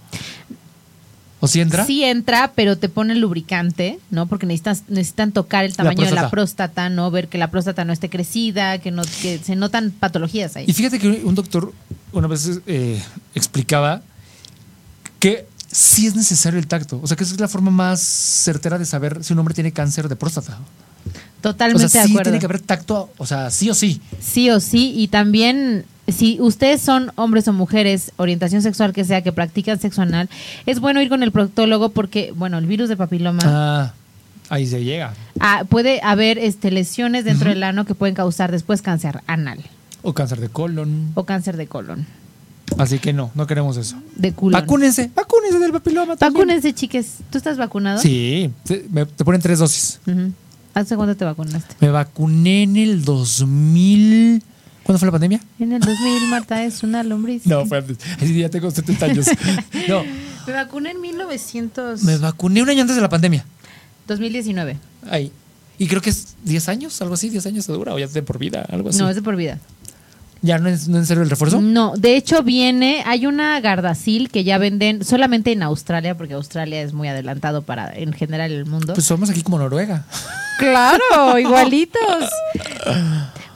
¿O si entra? Sí entra, pero te pone lubricante, ¿no? Porque necesitas, necesitan tocar el tamaño de la próstata. ¿no? Ver que la próstata no esté crecida, que no que se notan patologías ahí. Y fíjate que un doctor una vez eh, explicaba que sí es necesario el tacto. O sea, que esa es la forma más certera de saber si un hombre tiene cáncer de próstata. Totalmente o sea, de sí acuerdo. tiene que haber tacto, o sea, sí o sí. Sí o sí, y también si ustedes son hombres o mujeres, orientación sexual que sea, que practican sexo anal, es bueno ir con el proctólogo porque, bueno, el virus de papiloma Ah, ahí se llega. ah, puede haber este, lesiones dentro del ano que pueden causar después cáncer anal O cáncer de colon. o cáncer de colon, Así que no, no queremos eso. de culo. Vacúnense, vacúnense del papiloma también. Vacúnense, chiques. ¿Tú estás vacunado? Sí, te, me- te ponen tres dosis. Ujú. ¿Hace cuándo te vacunaste? Me vacuné en el 2000. ¿Cuándo fue la pandemia? En el 2000, Marta, es una lombriz. No, fue antes. Ay, ya tengo 70 años. No, Me vacuné en 1900... me vacuné un año antes de la pandemia. 2019. Ahí. Y creo que es 10 años, algo así, 10 años se dura, o ya es de por vida, algo así. No, es de por vida. ¿Ya no es, no en serio el refuerzo? No, de hecho viene, hay una Gardasil que ya venden solamente en Australia, porque Australia es muy adelantado para en general el mundo. Pues somos aquí como Noruega. claro, igualitos.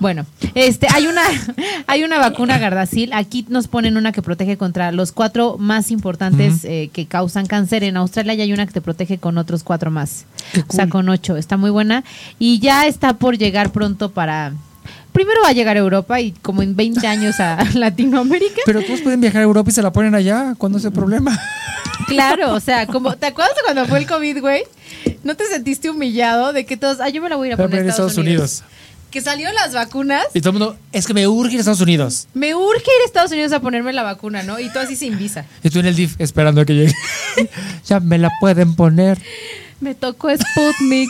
Bueno, este, hay una, hay una vacuna Gardasil. Aquí nos ponen una que protege contra los cuatro más importantes eh, que causan cáncer. En Australia ya hay una que te protege con otros cuatro más. Qué O sea, cool. con ocho. Está muy buena. Y ya está por llegar pronto para. Primero va a llegar a Europa y como en 20 años a Latinoamérica. Pero todos pueden viajar a Europa y se la ponen allá. ¿Cuándo es el problema? Claro, o sea, como, ¿te acuerdas de cuando fue el COVID, güey? ¿No te sentiste humillado de que todos, ah, yo me la voy a ir a a poner poner en Estados, Unidos. Que salieron las vacunas. Y todo el mundo, es que me urge ir a Estados Unidos. Me urge ir a Estados Unidos a ponerme la vacuna, ¿no? Y tú así sin visa. Y tú en el DIF esperando a que llegue. ya me la pueden poner. Me tocó Sputnik.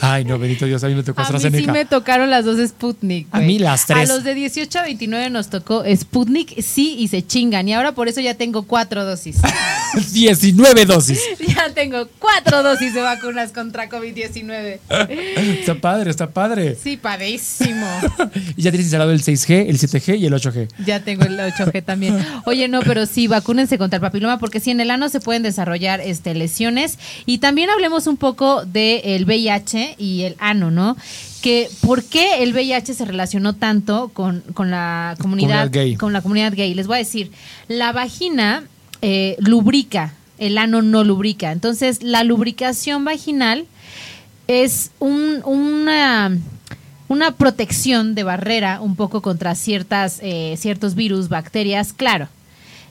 Ay, no, bendito Dios, a mí me tocó A mí sí AstraZeneca. me tocaron las dos Sputnik. A güey. mí las tres. A los de 18 a 29 nos tocó Sputnik, sí, y se chingan. Y ahora por eso ya tengo cuatro dosis. 19 dosis. ya tengo cuatro dosis de vacunas contra COVID-19. Está padre, está padre. Sí, padrísimo. Y ya tienes instalado el 6G, el 7G y el 8G. Ya tengo el 8G también. Oye, no, pero sí, vacúnense contra el papiloma porque sí, en el ano se pueden desarrollar este, lesiones. Y también hablemos un poco del VIH y el ano, ¿no? Que por qué el VIH se relacionó tanto con, con la comunidad, Comunidad gay. con la comunidad gay. Les voy a decir, la vagina eh, lubrica, el ano no lubrica. Entonces, la lubricación vaginal es un- una, una protección de barrera un poco contra ciertas, eh, ciertos virus, bacterias, claro.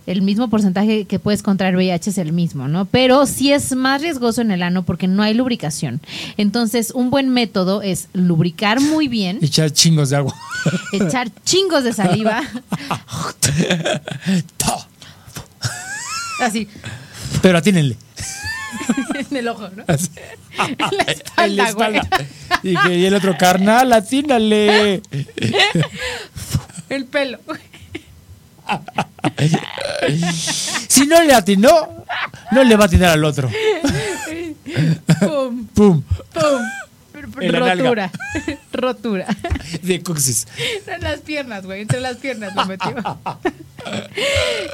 El mismo porcentaje que puedes contraer VIH es el mismo, ¿no? Pero sí es más riesgoso en el ano porque no hay lubricación. Entonces, un buen método es lubricar muy bien, Echar chingos de agua. echar chingos de saliva, así, Pero atínenle. en el ojo, ¿no? Así. En la En espalda, la güey. espalda. Y, que- y el otro, carnal, atínale. El pelo. Si no le atinó, no le va a atinar al otro. Pum, Pum. pum. Pero En la nalga. rotura. rotura. De coxis. En las piernas, güey. Entre las piernas lo metió.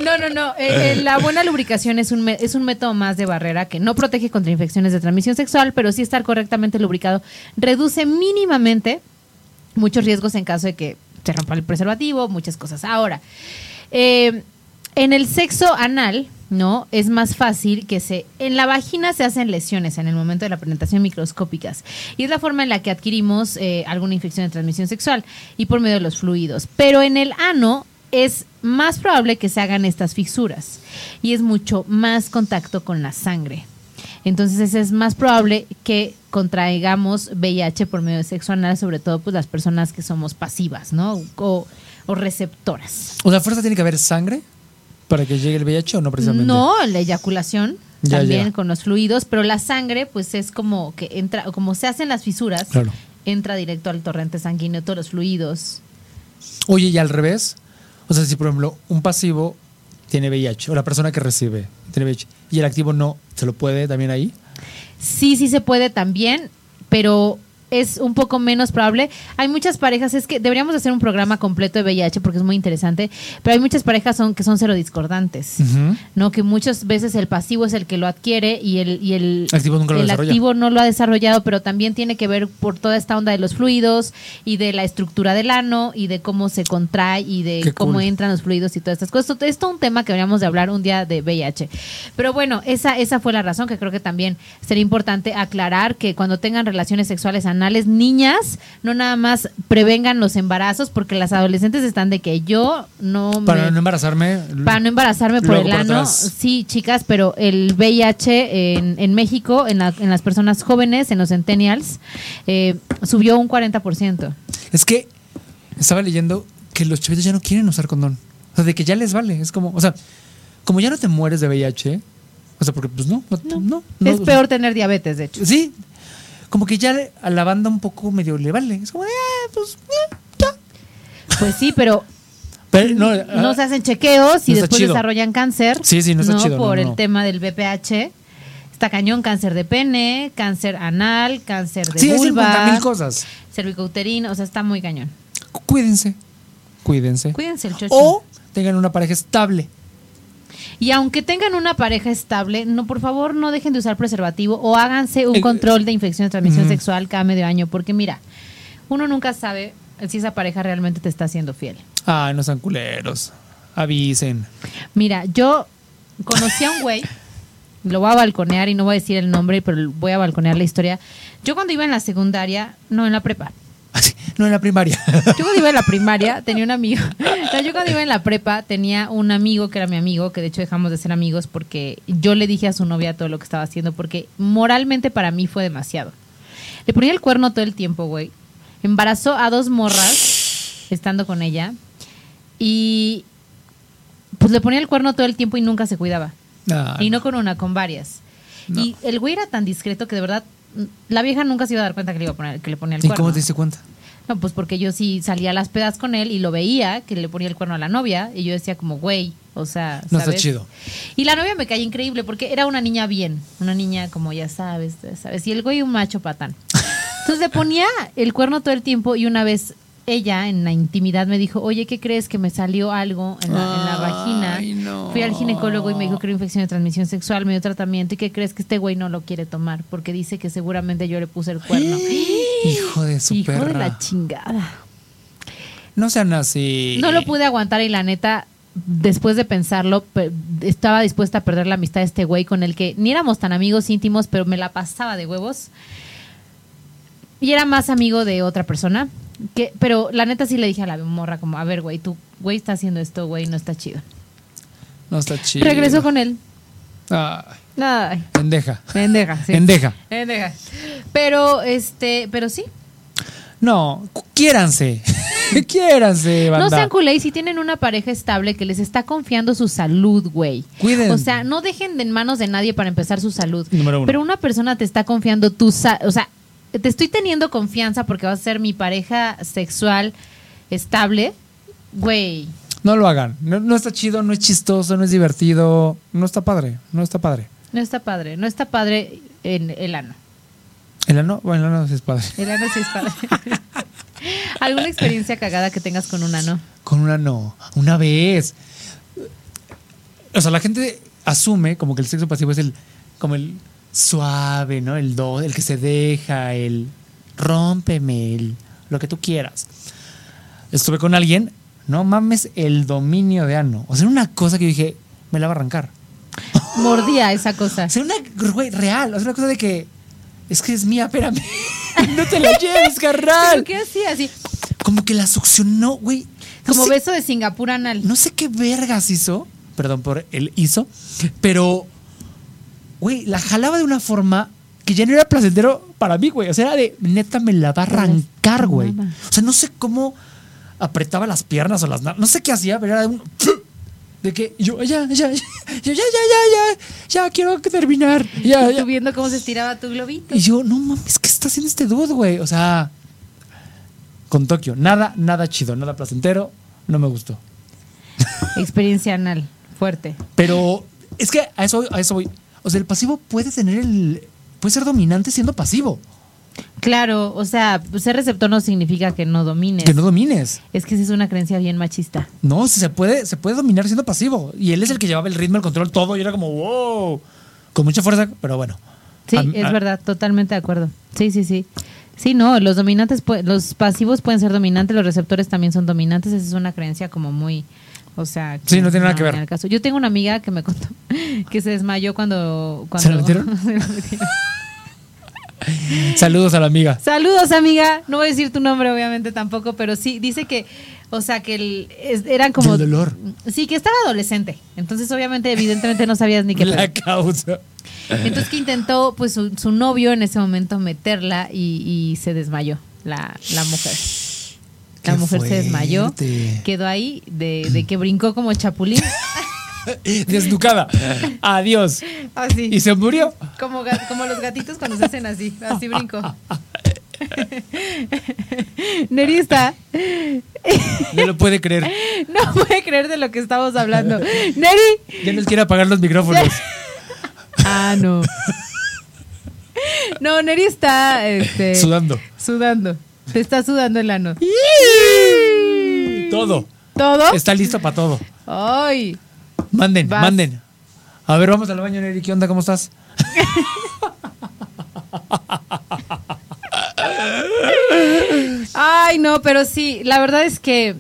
No, no, no. eh, eh, la buena lubricación es un, es un método más de barrera que no protege contra infecciones de transmisión sexual, pero sí estar correctamente lubricado reduce mínimamente muchos riesgos en caso de que se rompa el preservativo, muchas cosas. Ahora, eh, en el sexo anal, ¿no? Es más fácil que se... En la vagina se hacen lesiones en el momento de la penetración microscópicas. Y es la forma en la que adquirimos eh, alguna infección de transmisión sexual y por medio de los fluidos. Pero en el ano es más probable que se hagan estas fisuras y es mucho más contacto con la sangre. Entonces es más probable que contraigamos VIH por medio de sexo anal, sobre todo pues las personas que somos pasivas, ¿no? O, o receptoras. O sea, ¿a fuerza tiene que haber sangre para que llegue el VIH o no precisamente? No, la eyaculación Ya, también ya. con los fluidos, pero la sangre pues es como que entra, como se hacen las fisuras, Claro. entra directo al torrente sanguíneo, todos los fluidos. Oye, y al revés. O sea, si por ejemplo un pasivo tiene VIH o la persona que recibe tiene VIH y el activo no, ¿se lo puede también ahí? Sí, sí se puede también, pero es un poco menos probable. Hay muchas parejas, es que deberíamos hacer un programa completo de VIH porque es muy interesante, pero hay muchas parejas son, que son serodiscordantes, Ujú. ¿no? Que muchas veces el pasivo es el que lo adquiere y el, y el Activo nunca lo el activo no lo ha desarrollado, pero también tiene que ver por toda esta onda de los fluidos y de la estructura del ano y de cómo se contrae y de Qué cómo cool. entran los fluidos y todas estas cosas. Esto es todo un tema que deberíamos de hablar un día de VIH. Pero bueno, esa, esa fue la razón que creo que también sería importante aclarar que cuando tengan relaciones sexuales anales, niñas, no nada más prevengan los embarazos, porque las adolescentes están de que yo no Para me- no embarazarme. para no embarazarme por el ano. Sí, chicas, pero el VIH en, en México, en, la- en las personas jóvenes, en los centennials, eh, subió un 40%. Es que estaba leyendo que los chavitos ya no quieren usar condón. O sea, de que ya les vale. Es como, o sea, como ya no te mueres de VIH, o sea, porque pues no, no, no, no, es peor tener diabetes, de hecho. Sí, como que ya a la banda un poco medio le vale. Es como, de, ah, pues, eh, ya. Pues sí, pero Pero no, no ah, se hacen chequeos y no después chido. desarrollan cáncer. Sí, sí, no está chido, no, Por no. el tema del BPH. Está cañón, cáncer de pene, cáncer anal, cáncer de sí, hay 50 vulva, mil cosas. cervicouterino, o sea, está muy cañón. Cu- Cuídense, cuídense. Cuídense el chocho. O tengan una pareja estable. Y aunque tengan una pareja estable, no, por favor, no dejen de usar preservativo o háganse un El- control de infección de transmisión Ujú. sexual cada medio año, porque mira, uno nunca sabe si esa pareja realmente te está haciendo fiel. Ay, no sean culeros. Avisen. Mira, yo conocí a un güey, lo voy a balconear y no voy a decir el nombre, pero voy a balconear la historia. Yo cuando iba en la secundaria, no en la prepa, Así, no en la primaria. Yo cuando iba en la primaria tenía un amigo. No, yo cuando iba en la prepa tenía un amigo que era mi amigo, que de hecho dejamos de ser amigos porque yo le dije a su novia todo lo que estaba haciendo porque moralmente para mí fue demasiado. Le ponía el cuerno todo el tiempo, güey. Embarazó a dos morras estando con ella y pues le ponía el cuerno todo el tiempo y nunca se cuidaba. Ah, y no con una, con varias. Y el güey era tan discreto que de verdad la vieja nunca se iba a dar cuenta que le, iba a poner, que le ponía el ¿Y cuerno. cómo te diste cuenta? No, pues porque yo sí salía a las pedas con él y lo veía, que le ponía el cuerno a la novia, y yo decía como, güey, o sea, No está chido. Y la novia me caía increíble porque era una niña bien, una niña como ya sabes, ya sabes, y el güey un macho patán. Entonces le ponía el cuerno todo el tiempo y una vez ella en la intimidad me dijo, oye, ¿qué crees que me salió algo en la, en la vagina? Ay, no. Fui al ginecólogo y me dijo que era infección de transmisión sexual, me dio tratamiento y ¿qué crees que este güey no lo quiere tomar? Porque dice que seguramente yo le puse el cuerno. Hijo de su Hijo de perra. la chingada. No sean así. No lo pude aguantar y la neta, después de pensarlo, pe- estaba dispuesta a perder la amistad de este güey con el que ni éramos tan amigos íntimos, pero me la pasaba de huevos. Y era más amigo de otra persona. Que, pero la neta sí le dije a la morra como, a ver, güey, tú, güey, está haciendo esto, güey, no está chido. No está chido. Regresó con él. Ay, Ay, pendeja. pendeja, sí. Pendeja. Pendeja. Pero, este, pero sí. No, quiéranse. quiéranse, banda. No sean culés si tienen una pareja estable que les está confiando su salud, güey. Cuiden. O sea, no dejen de en manos de nadie para empezar su salud. Número uno. Pero una persona te está confiando tu sa- o sea, te estoy teniendo confianza porque vas a ser mi pareja sexual estable, güey. No lo hagan. No, no está chido, no es chistoso, no es divertido. No está padre. No está padre. No está padre, no está padre en el ano. El ano, bueno, el ano sí es padre. El ano sí es padre. ¿Alguna experiencia cagada que tengas con un ano? Con un ano, una vez. O sea, la gente asume como que el sexo pasivo es el, como el suave, ¿no? El do, el que se deja, el rómpeme, el, lo que tú quieras. Estuve con alguien, no mames, el dominio de ano. O sea, una cosa que yo dije, me la va a arrancar. Mordía esa cosa. O sea, una, güey, real. O sea, una cosa de que, es que es mía, espérame. no te la lleves, ¿Pero carnal. qué hacía así? Como que la succionó, güey. No Como sé- beso de Singapur anal. no sé qué vergas hizo, perdón por el hizo, pero, güey, la jalaba de una forma que ya no era placentero para mí, güey. O sea, era de, neta, me la va a arrancar, güey. O sea, no sé cómo apretaba las piernas o las... No sé qué hacía, pero era de un... De que yo, ya, ya, ya, ya, ya, ya, ya, quiero terminar. Ya, ya. Tú viendo cómo se estiraba tu globito. Y yo, no mames, ¿qué está haciendo este dude, güey? O sea, con Tokio, nada, nada chido, nada placentero, no me gustó. Experiencia anal, fuerte. Pero es que a eso, a eso voy. O sea, el pasivo puede tener el. puede ser dominante siendo pasivo. Claro, o sea, ser receptor no significa que no domines. Que no domines. Es que esa es una creencia bien machista. No, si se puede, se puede dominar siendo pasivo. Y él es el que llevaba el ritmo, el control, todo. Y era como, wow. Con mucha fuerza, pero bueno. Sí, A- es a- verdad, totalmente de acuerdo. Sí, sí, sí. Sí, no, los dominantes, los pasivos pueden ser dominantes, los receptores también son dominantes. Esa es una creencia como muy, o sea, Sí, no tiene nada que ver. caso. Yo tengo una amiga que me contó que se desmayó cuando, cuando ¿Se la metieron? se la metieron. Saludos a la amiga. Saludos, amiga. No voy a decir tu nombre, obviamente tampoco, pero sí dice que, o sea, que el- es- eran como. Del dolor. Sí, que estaba adolescente. Entonces, obviamente, evidentemente no sabías ni qué. La pedo. causa. Entonces que intentó, pues su, su novio en ese momento meterla y, y se desmayó la, la mujer. La Qué mujer se desmayó, quedó ahí de, de que brincó como chapulín. Desnucada. Adiós. Así. Y se murió. Como, como los gatitos cuando se hacen así, así brincó. Neri está, No lo puede creer. no puede creer de lo que estamos hablando. Neri, Ya nos quiere apagar los micrófonos. ah, no. No, Neri está este, Sudando. Sudando. Te está sudando el ano. Todo. ¿Todo? Está listo para todo. Ay. Manden, Vas. manden. A ver, vamos al baño, Neri. ¿Qué onda? ¿Cómo estás? Ay, no, pero sí, la verdad es que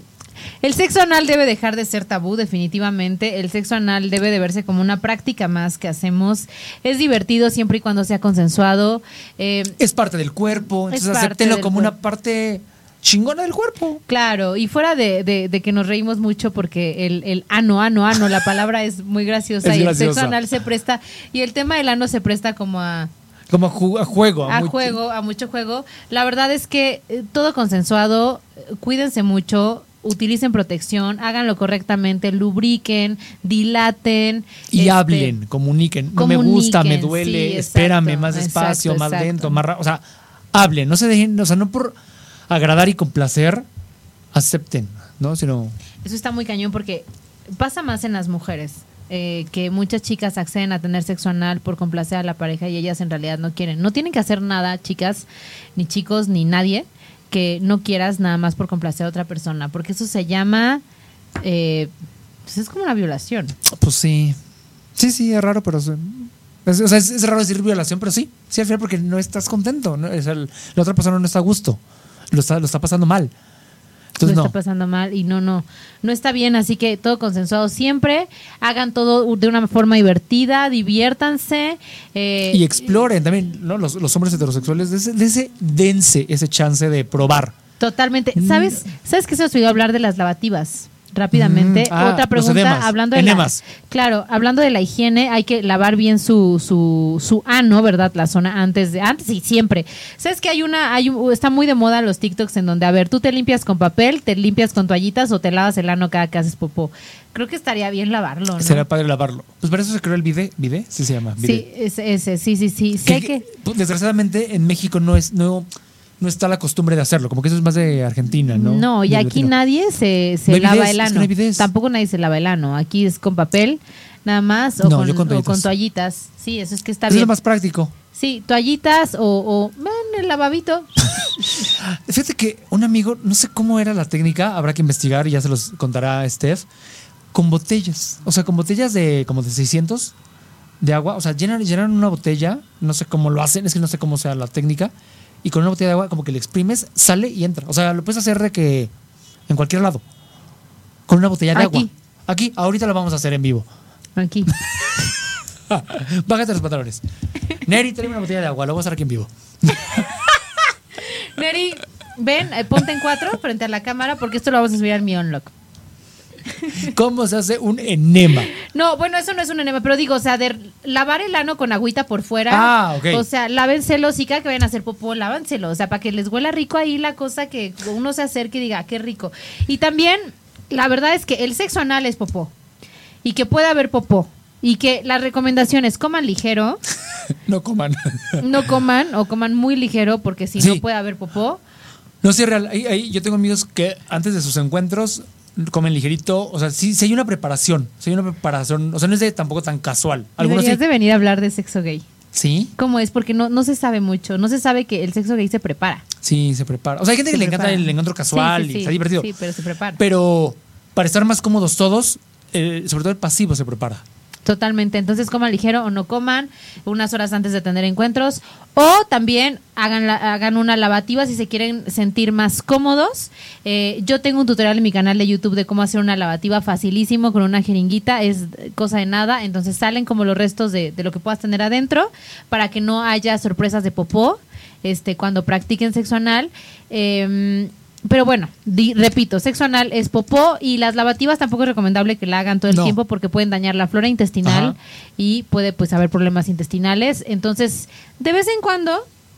el sexo anal debe dejar de ser tabú, definitivamente. El sexo anal debe de verse como una práctica más que hacemos. Es divertido siempre y cuando sea consensuado. Eh, Es parte del cuerpo. Es Entonces del como cuerpo. una parte chingona del cuerpo. Claro, y fuera de, de- de que nos reímos mucho porque el, el ano, ano, ano, la palabra es muy graciosa Es y el sexo anal se presta, y el tema del ano se presta como a, Como a, ju- a juego. a juego, a mucho juego. La verdad es que eh, todo consensuado, eh, cuídense mucho, utilicen protección, háganlo correctamente, lubriquen, dilaten. Y este, hablen, comuniquen. No me gusta, me duele, sí, espérame, más despacio, exacto, más exacto. lento, más rápido. O sea, hablen, no se dejen, o sea, no por agradar y complacer, acepten, ¿no? Sino, Eso está muy cañón porque pasa más en las mujeres. eh, que muchas chicas acceden a tener sexo anal por complacer a la pareja y ellas en realidad no quieren. No tienen que hacer nada, chicas, ni chicos, ni nadie, que no quieras nada más por complacer a otra persona, porque eso se llama, eh, pues es como una violación. pues sí. Sí, sí, es raro, pero. Es, o sea, es, raro decir violación, pero sí. Sí, al final porque no estás contento. la otra persona no está a gusto. Lo está, lo está pasando mal. Entonces, lo no. está pasando mal y no, no, no está bien, así que todo consensuado siempre, hagan todo de una forma divertida, diviértanse. eh, Y exploren también, ¿no? Los, los hombres heterosexuales, dese, dese- dense ese chance de probar. Totalmente. Mm. ¿Sabes? ¿Sabes que se nos olvidó hablar de las lavativas? Rápidamente. Mm, ah, Otra pregunta, hablando de la, claro, hablando de la higiene, hay que lavar bien su, su, su ano, ¿verdad? La zona antes de, antes y siempre. ¿Sabes que hay una, hay un- está muy de moda los TikToks en donde, a ver, tú te limpias con papel, te limpias con toallitas o te lavas el ano cada que haces popó? Creo que estaría bien lavarlo, ¿no? Será padre lavarlo. Pues para eso se creó el bidet. ¿Bidet? Sí se llama. Sí, ese, ese, sí, sí, sí. Sí Que- hay que, pues, desgraciadamente en México no es no no está la costumbre de hacerlo como que eso es más de Argentina no No, y aquí latino. nadie se, se No lava el es que ano. no hay bidés. Tampoco nadie se lava el ano. Aquí es con papel, nada más, o, No, con, o toallitas. Sí, eso es que está Eso es bien. lo más práctico Sí, toallitas o, o el lavabito. Fíjate que un amigo, no sé cómo era la técnica, habrá que investigar y ya se los contará Steph, con botellas. O sea, con botellas de como de 600 de agua. O sea, llenan, llenan una botella, no sé cómo lo hacen, es que no sé cómo sea la técnica. Y con una botella de agua, como que le exprimes, sale y entra. O sea, lo puedes hacer de que en cualquier lado. Con una botella de Aquí. agua. Aquí, ahorita lo vamos a hacer en vivo. Aquí. Bájate los pantalones. Neri, tráeme una botella de agua, lo voy a hacer aquí en vivo. Neri, ven, eh, ponte en cuatro frente a la cámara porque esto lo vamos a subir al mi unlock. ¿Cómo se hace un enema? No, bueno, eso no es un enema, pero digo, o sea, de lavar el ano con agüita por fuera. Ah, ok. O sea, lávenselo, sí, cada que vayan a hacer popó, lávenselo. O sea, para que les huela rico ahí la cosa que uno se acerque y diga, "Ah, qué rico. Y también, la verdad es que el sexo anal es popó. Y que puede haber popó. Y que las recomendaciones coman ligero, No coman. no coman o coman muy ligero porque si Sí. no puede haber popó. No, sí, es real. Ahí- ahí yo tengo amigos que antes de sus encuentros comen ligerito. O sea, sí, sí hay una preparación. Sí hay una preparación. O sea, no es de tampoco tan casual. Algunos Deberías sí. de venir a hablar de sexo gay. Sí, ¿Cómo es? Porque no, no se sabe mucho. No se sabe que el sexo gay se prepara. sí, se prepara. O sea, hay gente Se que le encanta el encuentro casual Sí, sí, y está divertido. Sí, pero se prepara. Pero para estar más cómodos todos, eh, sobre todo el pasivo se prepara. Totalmente. Entonces coman ligero o no coman unas horas antes de tener encuentros. O también hagan, la- hagan una lavativa si se quieren sentir más cómodos. Eh, yo tengo un tutorial en mi canal de YouTube de cómo hacer una lavativa facilísimo con una jeringuita. Es cosa de nada. Entonces salen como los restos de, de lo que puedas tener adentro para que no haya sorpresas de popó este, cuando practiquen sexo anal. Eh, pero bueno, di- repito, sexo anal es popó y las lavativas tampoco es recomendable que la hagan todo el No. tiempo porque pueden dañar la flora intestinal Ajá. y puede pues haber problemas intestinales. Entonces, de vez en cuando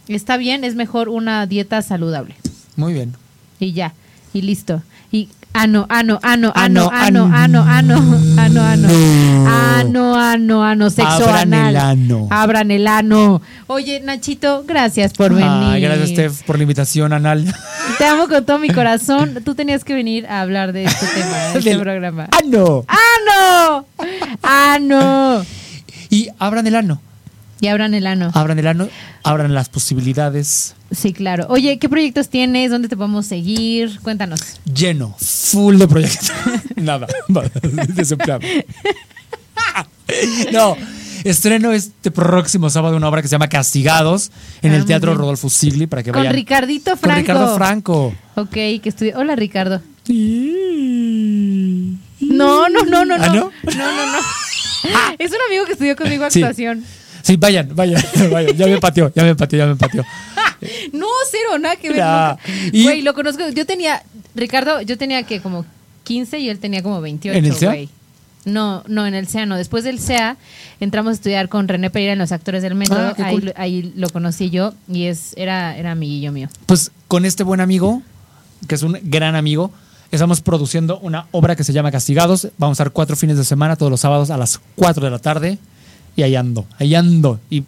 está bien, es mejor una dieta saludable. Muy bien. Y ya, y listo. Y ano, ano, ano, Ano, ano, ano, ano, ano, ano, ano. Ano, ano, sexo Abran anal. el ano. Abran el ano. Oye, Nachito, gracias por venir. Ay, gracias, Steph, por la invitación anal. Te amo con todo mi corazón. Tú tenías que venir a hablar de este tema, de este Del programa. ¡Ano! ¡Ano! ¡Ano! Y abran el ano. Y abran el ano. Abran el ano, abran las posibilidades. Sí, claro. Oye, ¿qué proyectos tienes? ¿Dónde te podemos seguir? Cuéntanos. Lleno, full de proyectos. Nada, desempleado. No, estreno este próximo sábado una obra que se llama Castigados en Ah, el Teatro. Rodolfo Sigli para que Con vayan. Ricardito Con Franco. Ricardo Franco. Ok, que estudió. Hola, Ricardo. No, no, no, no, no. ¿Ah, no? No, no, no. Es un amigo que estudió conmigo actuación. Sí, vayan, vayan, vayan. Ya me pateó, ya me pateó, ya me pateó. No, cero, nada que ver. Ya. nunca. Y- Güey, lo conozco. Yo tenía, Ricardo, yo tenía que como 15 y él tenía como 28. ¿En el güey. No, no, en el SEA no. Después del SEA entramos a estudiar con René Pereira en los actores del método. Ah, ahí, cool. ahí lo conocí yo y es era, era amiguillo mío. Pues con este buen amigo, que es un gran amigo, estamos produciendo una obra que se llama Castigados. Vamos a estar cuatro fines de semana, todos los sábados a las 4 de la tarde. Y ahí ando, ahí ando. Y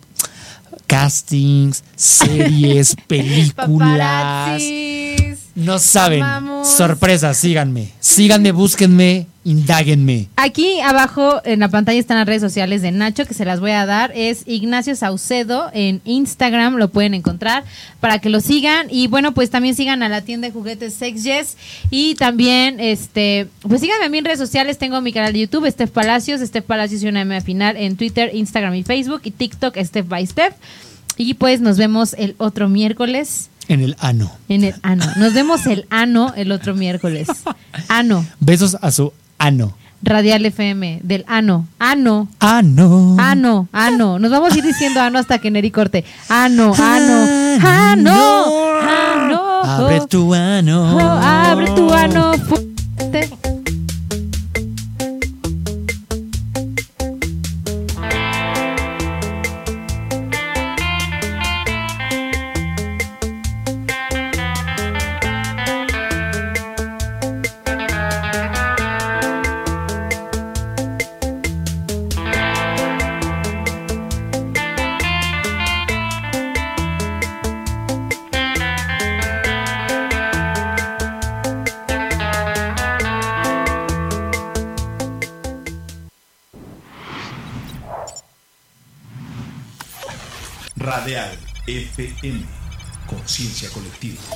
castings, series, películas. Paparazzis. No saben. Amamos. Sorpresa, síganme. Síganme, búsquenme, indáguenme. Aquí abajo en la pantalla están las redes sociales de Nacho, que se las voy a dar. Es Ignacio Saucedo en Instagram, lo pueden encontrar para que lo sigan. Y bueno, pues también sigan a la tienda de juguetes Sex Yes. Y también, este, pues síganme a mí en redes sociales. Tengo mi canal de YouTube, Steph Palacios, Steph Palacios y una M al final en Twitter, Instagram y Facebook. Y TikTok, Steph by Steph. Y pues nos vemos el otro miércoles En el ano. en el ano. Nos vemos el ano el otro miércoles. Ano. Besos a su ano. Radial FM, del ano. Ano. Ano. Ano, ano. Nos vamos a ir diciendo ano hasta que Neri corte. Ano, ano, ano, ano. Abre tu ano. Abre tu ano. FM. Conciencia colectiva.